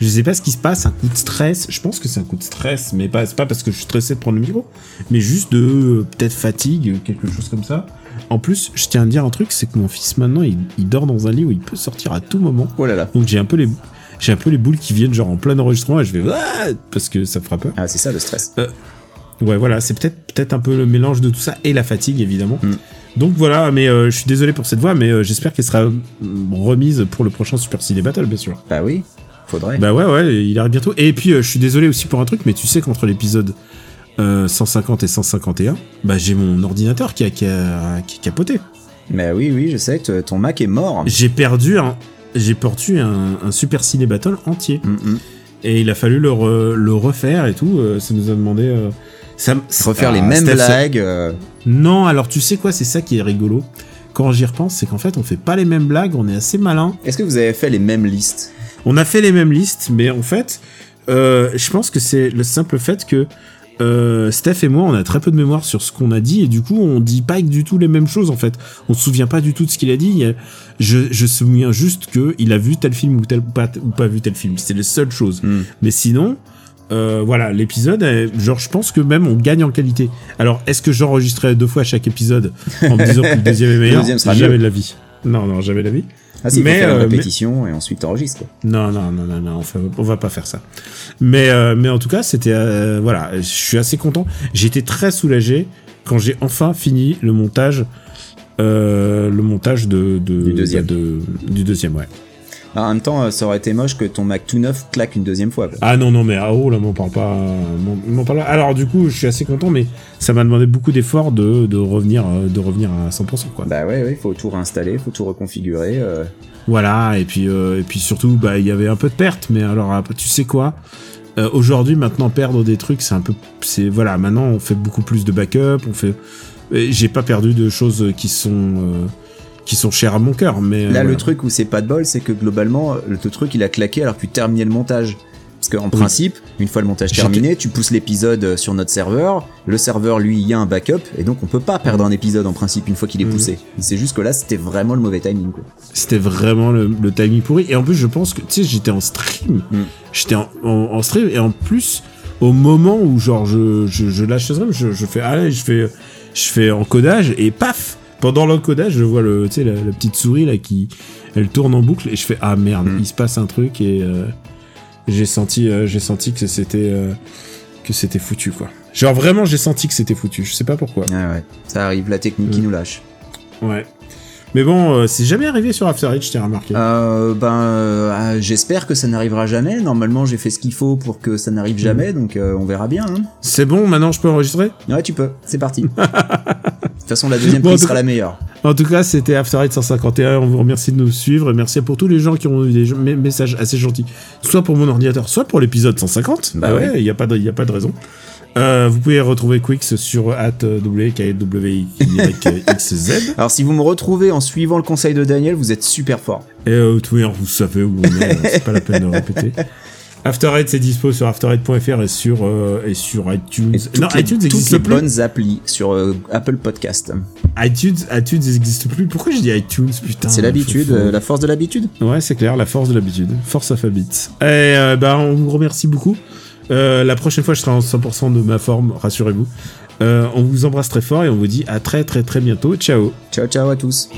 je sais pas ce qui se passe, un coup de stress. Je pense que c'est un coup de stress, mais pas, c'est pas parce que je suis stressé de prendre le micro, mais juste de euh, peut-être fatigue, quelque chose comme ça. En plus, je tiens à dire un truc, c'est que mon fils maintenant, il, il, dort dans un lit où il peut sortir à tout moment. Oh là là. Donc j'ai un peu les, j'ai un peu les boules qui viennent genre en plein enregistrement et je vais ah parce que ça me fera peur. Ah, c'est ça le stress. Euh, ouais, voilà, c'est peut-être peut-être un peu le mélange de tout ça et la fatigue évidemment. Mm. Donc voilà, mais euh, je suis désolé pour cette voix, mais euh, j'espère qu'elle sera remise pour le prochain Super Ciné Battle, bien sûr. Bah oui, faudrait. Bah ouais, ouais, il arrive bientôt. Et puis je suis désolé aussi pour un truc, mais tu sais qu'entre l'épisode 150 et 151, bah j'ai mon ordinateur qui a, qui a, qui a capoté. Bah oui, oui, je sais que ton Mac est mort. J'ai perdu un, j'ai porté un, un, Super Ciné Battle entier. Mm, mm. Et il a fallu le, le, refaire et tout. Euh, ça nous a demandé. Euh, ça, refaire les mêmes blagues. Euh. Non, alors tu sais quoi, c'est ça qui est rigolo. Quand j'y repense, c'est qu'en fait, on fait pas les mêmes blagues, on est assez malin. Est-ce que vous avez fait les mêmes listes? On a fait les mêmes listes, mais en fait, je pense que c'est le simple fait que euh, Steph et moi, on a très peu de mémoire sur ce qu'on a dit et du coup, on dit pas du tout les mêmes choses en fait. On se souvient pas du tout de ce qu'il a dit. Je, je me souviens juste que il a vu tel film ou tel pas ou pas vu tel film. C'est les seules choses. Hmm. Mais sinon, euh, voilà, l'épisode, genre, je pense que même on gagne en qualité. Alors, est-ce que j'enregistrerai deux fois chaque épisode en me disant que le deuxième est meilleur Jamais de la vie. Non, non, jamais de la vie. Ah si, mais, faire une euh, répétition et ensuite t'enregistres. Non, non, non, non, non, on, va pas faire ça. Mais, euh, mais en tout cas, c'était, euh, voilà, je suis assez content. J'étais très soulagé quand j'ai enfin fini le montage, le montage de, de du deuxième, de, du deuxième, ouais en même temps, ça aurait été moche que ton Mac tout neuf claque une deuxième fois. Ah non, non, mais ah oh là, m'en parle pas. M'en parle pas. Alors du coup, je suis assez content, mais ça m'a demandé beaucoup d'efforts de, de, revenir, euh, de revenir à 100%. Quoi. Bah ouais, ouais, faut tout réinstaller, faut tout reconfigurer. Euh. Voilà, et puis, euh, et puis surtout, bah il y avait un peu de perte, mais alors tu sais quoi Aujourd'hui, maintenant, perdre des trucs, c'est un peu, c'est voilà, maintenant on fait beaucoup plus de backup, on fait. J'ai pas perdu de choses qui sont qui sont chers à mon cœur. Mais là, le truc où c'est pas de bol, c'est que globalement, le truc il a claqué alors que tu terminais le montage. Parce qu'en principe, une fois le montage terminé, tu pousses l'épisode sur notre serveur. Le serveur, lui, il y a un backup, et donc on peut pas perdre un épisode en principe une fois qu'il est mhm. poussé. C'est juste que là, c'était vraiment le mauvais timing. C'était vraiment le, timing pourri. Et en plus, je pense que, tu sais, j'étais en stream. Mm. J'étais en, stream, et en plus, au moment où, genre, je, je, lâche le stream, je, je fais, allez, je fais, je fais encodage, et paf, pendant l'encodage, je vois le, la, la petite souris là qui, elle tourne en boucle et je fais ah merde, Mm. il se passe un truc et euh, j'ai senti, euh, j'ai senti que c'était, euh, que c'était foutu quoi. Genre vraiment, j'ai senti que c'était foutu. Je sais pas pourquoi. Ouais, ouais. Ça arrive, la technique qui Mm. nous lâche. Ouais. Mais bon, euh, c'est jamais arrivé sur After je t'ai remarqué. Euh, ben, euh, ah, j'espère que ça n'arrivera jamais. Normalement, j'ai fait ce qu'il faut pour que ça n'arrive jamais, donc on verra bien. Hein. C'est bon, maintenant je peux enregistrer? Ouais, tu peux. C'est parti. De toute façon, la deuxième Bon, prise tout sera la meilleure. En tout cas, c'était After Eight 151. On vous remercie de nous suivre. Et merci pour tous les gens qui ont eu des messages assez gentils, soit pour mon ordinateur, soit pour l'épisode 150. Bah ouais, ouais. il n'y a, pas de- y a pas de raison. Euh, vous pouvez retrouver Quix sur at WKWYXZ. Alors, si vous me retrouvez en suivant le conseil de Daniel, vous êtes super fort. Et euh, Twitter, vous savez où on est, euh, c'est pas la peine de répéter. After Eight, c'est dispo sur afterite.fr et sur, euh, et sur iTunes. Et toutes non, les, iTunes toutes les plus. bonnes applis sur euh, Apple Podcast. iTunes, iTunes n'existe plus. Pourquoi je dis iTunes, putain C'est l'habitude, euh, la force de l'habitude. Ouais, c'est clair, la force de l'habitude. Force of habit. Et euh, bah, on vous remercie beaucoup. Euh, la prochaine fois, je serai en 100% de ma forme, rassurez-vous. Euh, on vous embrasse très fort et on vous dit à très très très bientôt. Ciao Ciao, ciao à tous.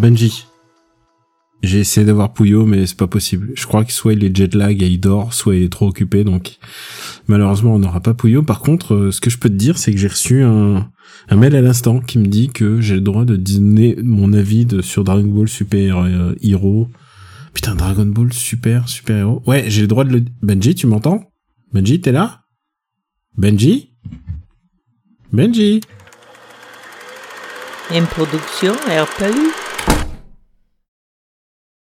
Benji, j'ai essayé d'avoir Pouillot, mais c'est pas possible. Je crois que soit il est jet lag et il dort, soit il est trop occupé, donc malheureusement on n'aura pas Pouillot. Par contre, euh, ce que je peux te dire, c'est que j'ai reçu un, mail à l'instant qui me dit que j'ai le droit de donner mon avis sur Dragon Ball Super euh, Hero. Putain, Dragon Ball Super Super Hero. Ouais, j'ai le droit de le... Benji, tu m'entends? Benji, t'es là? Benji? Benji? Une production RPU.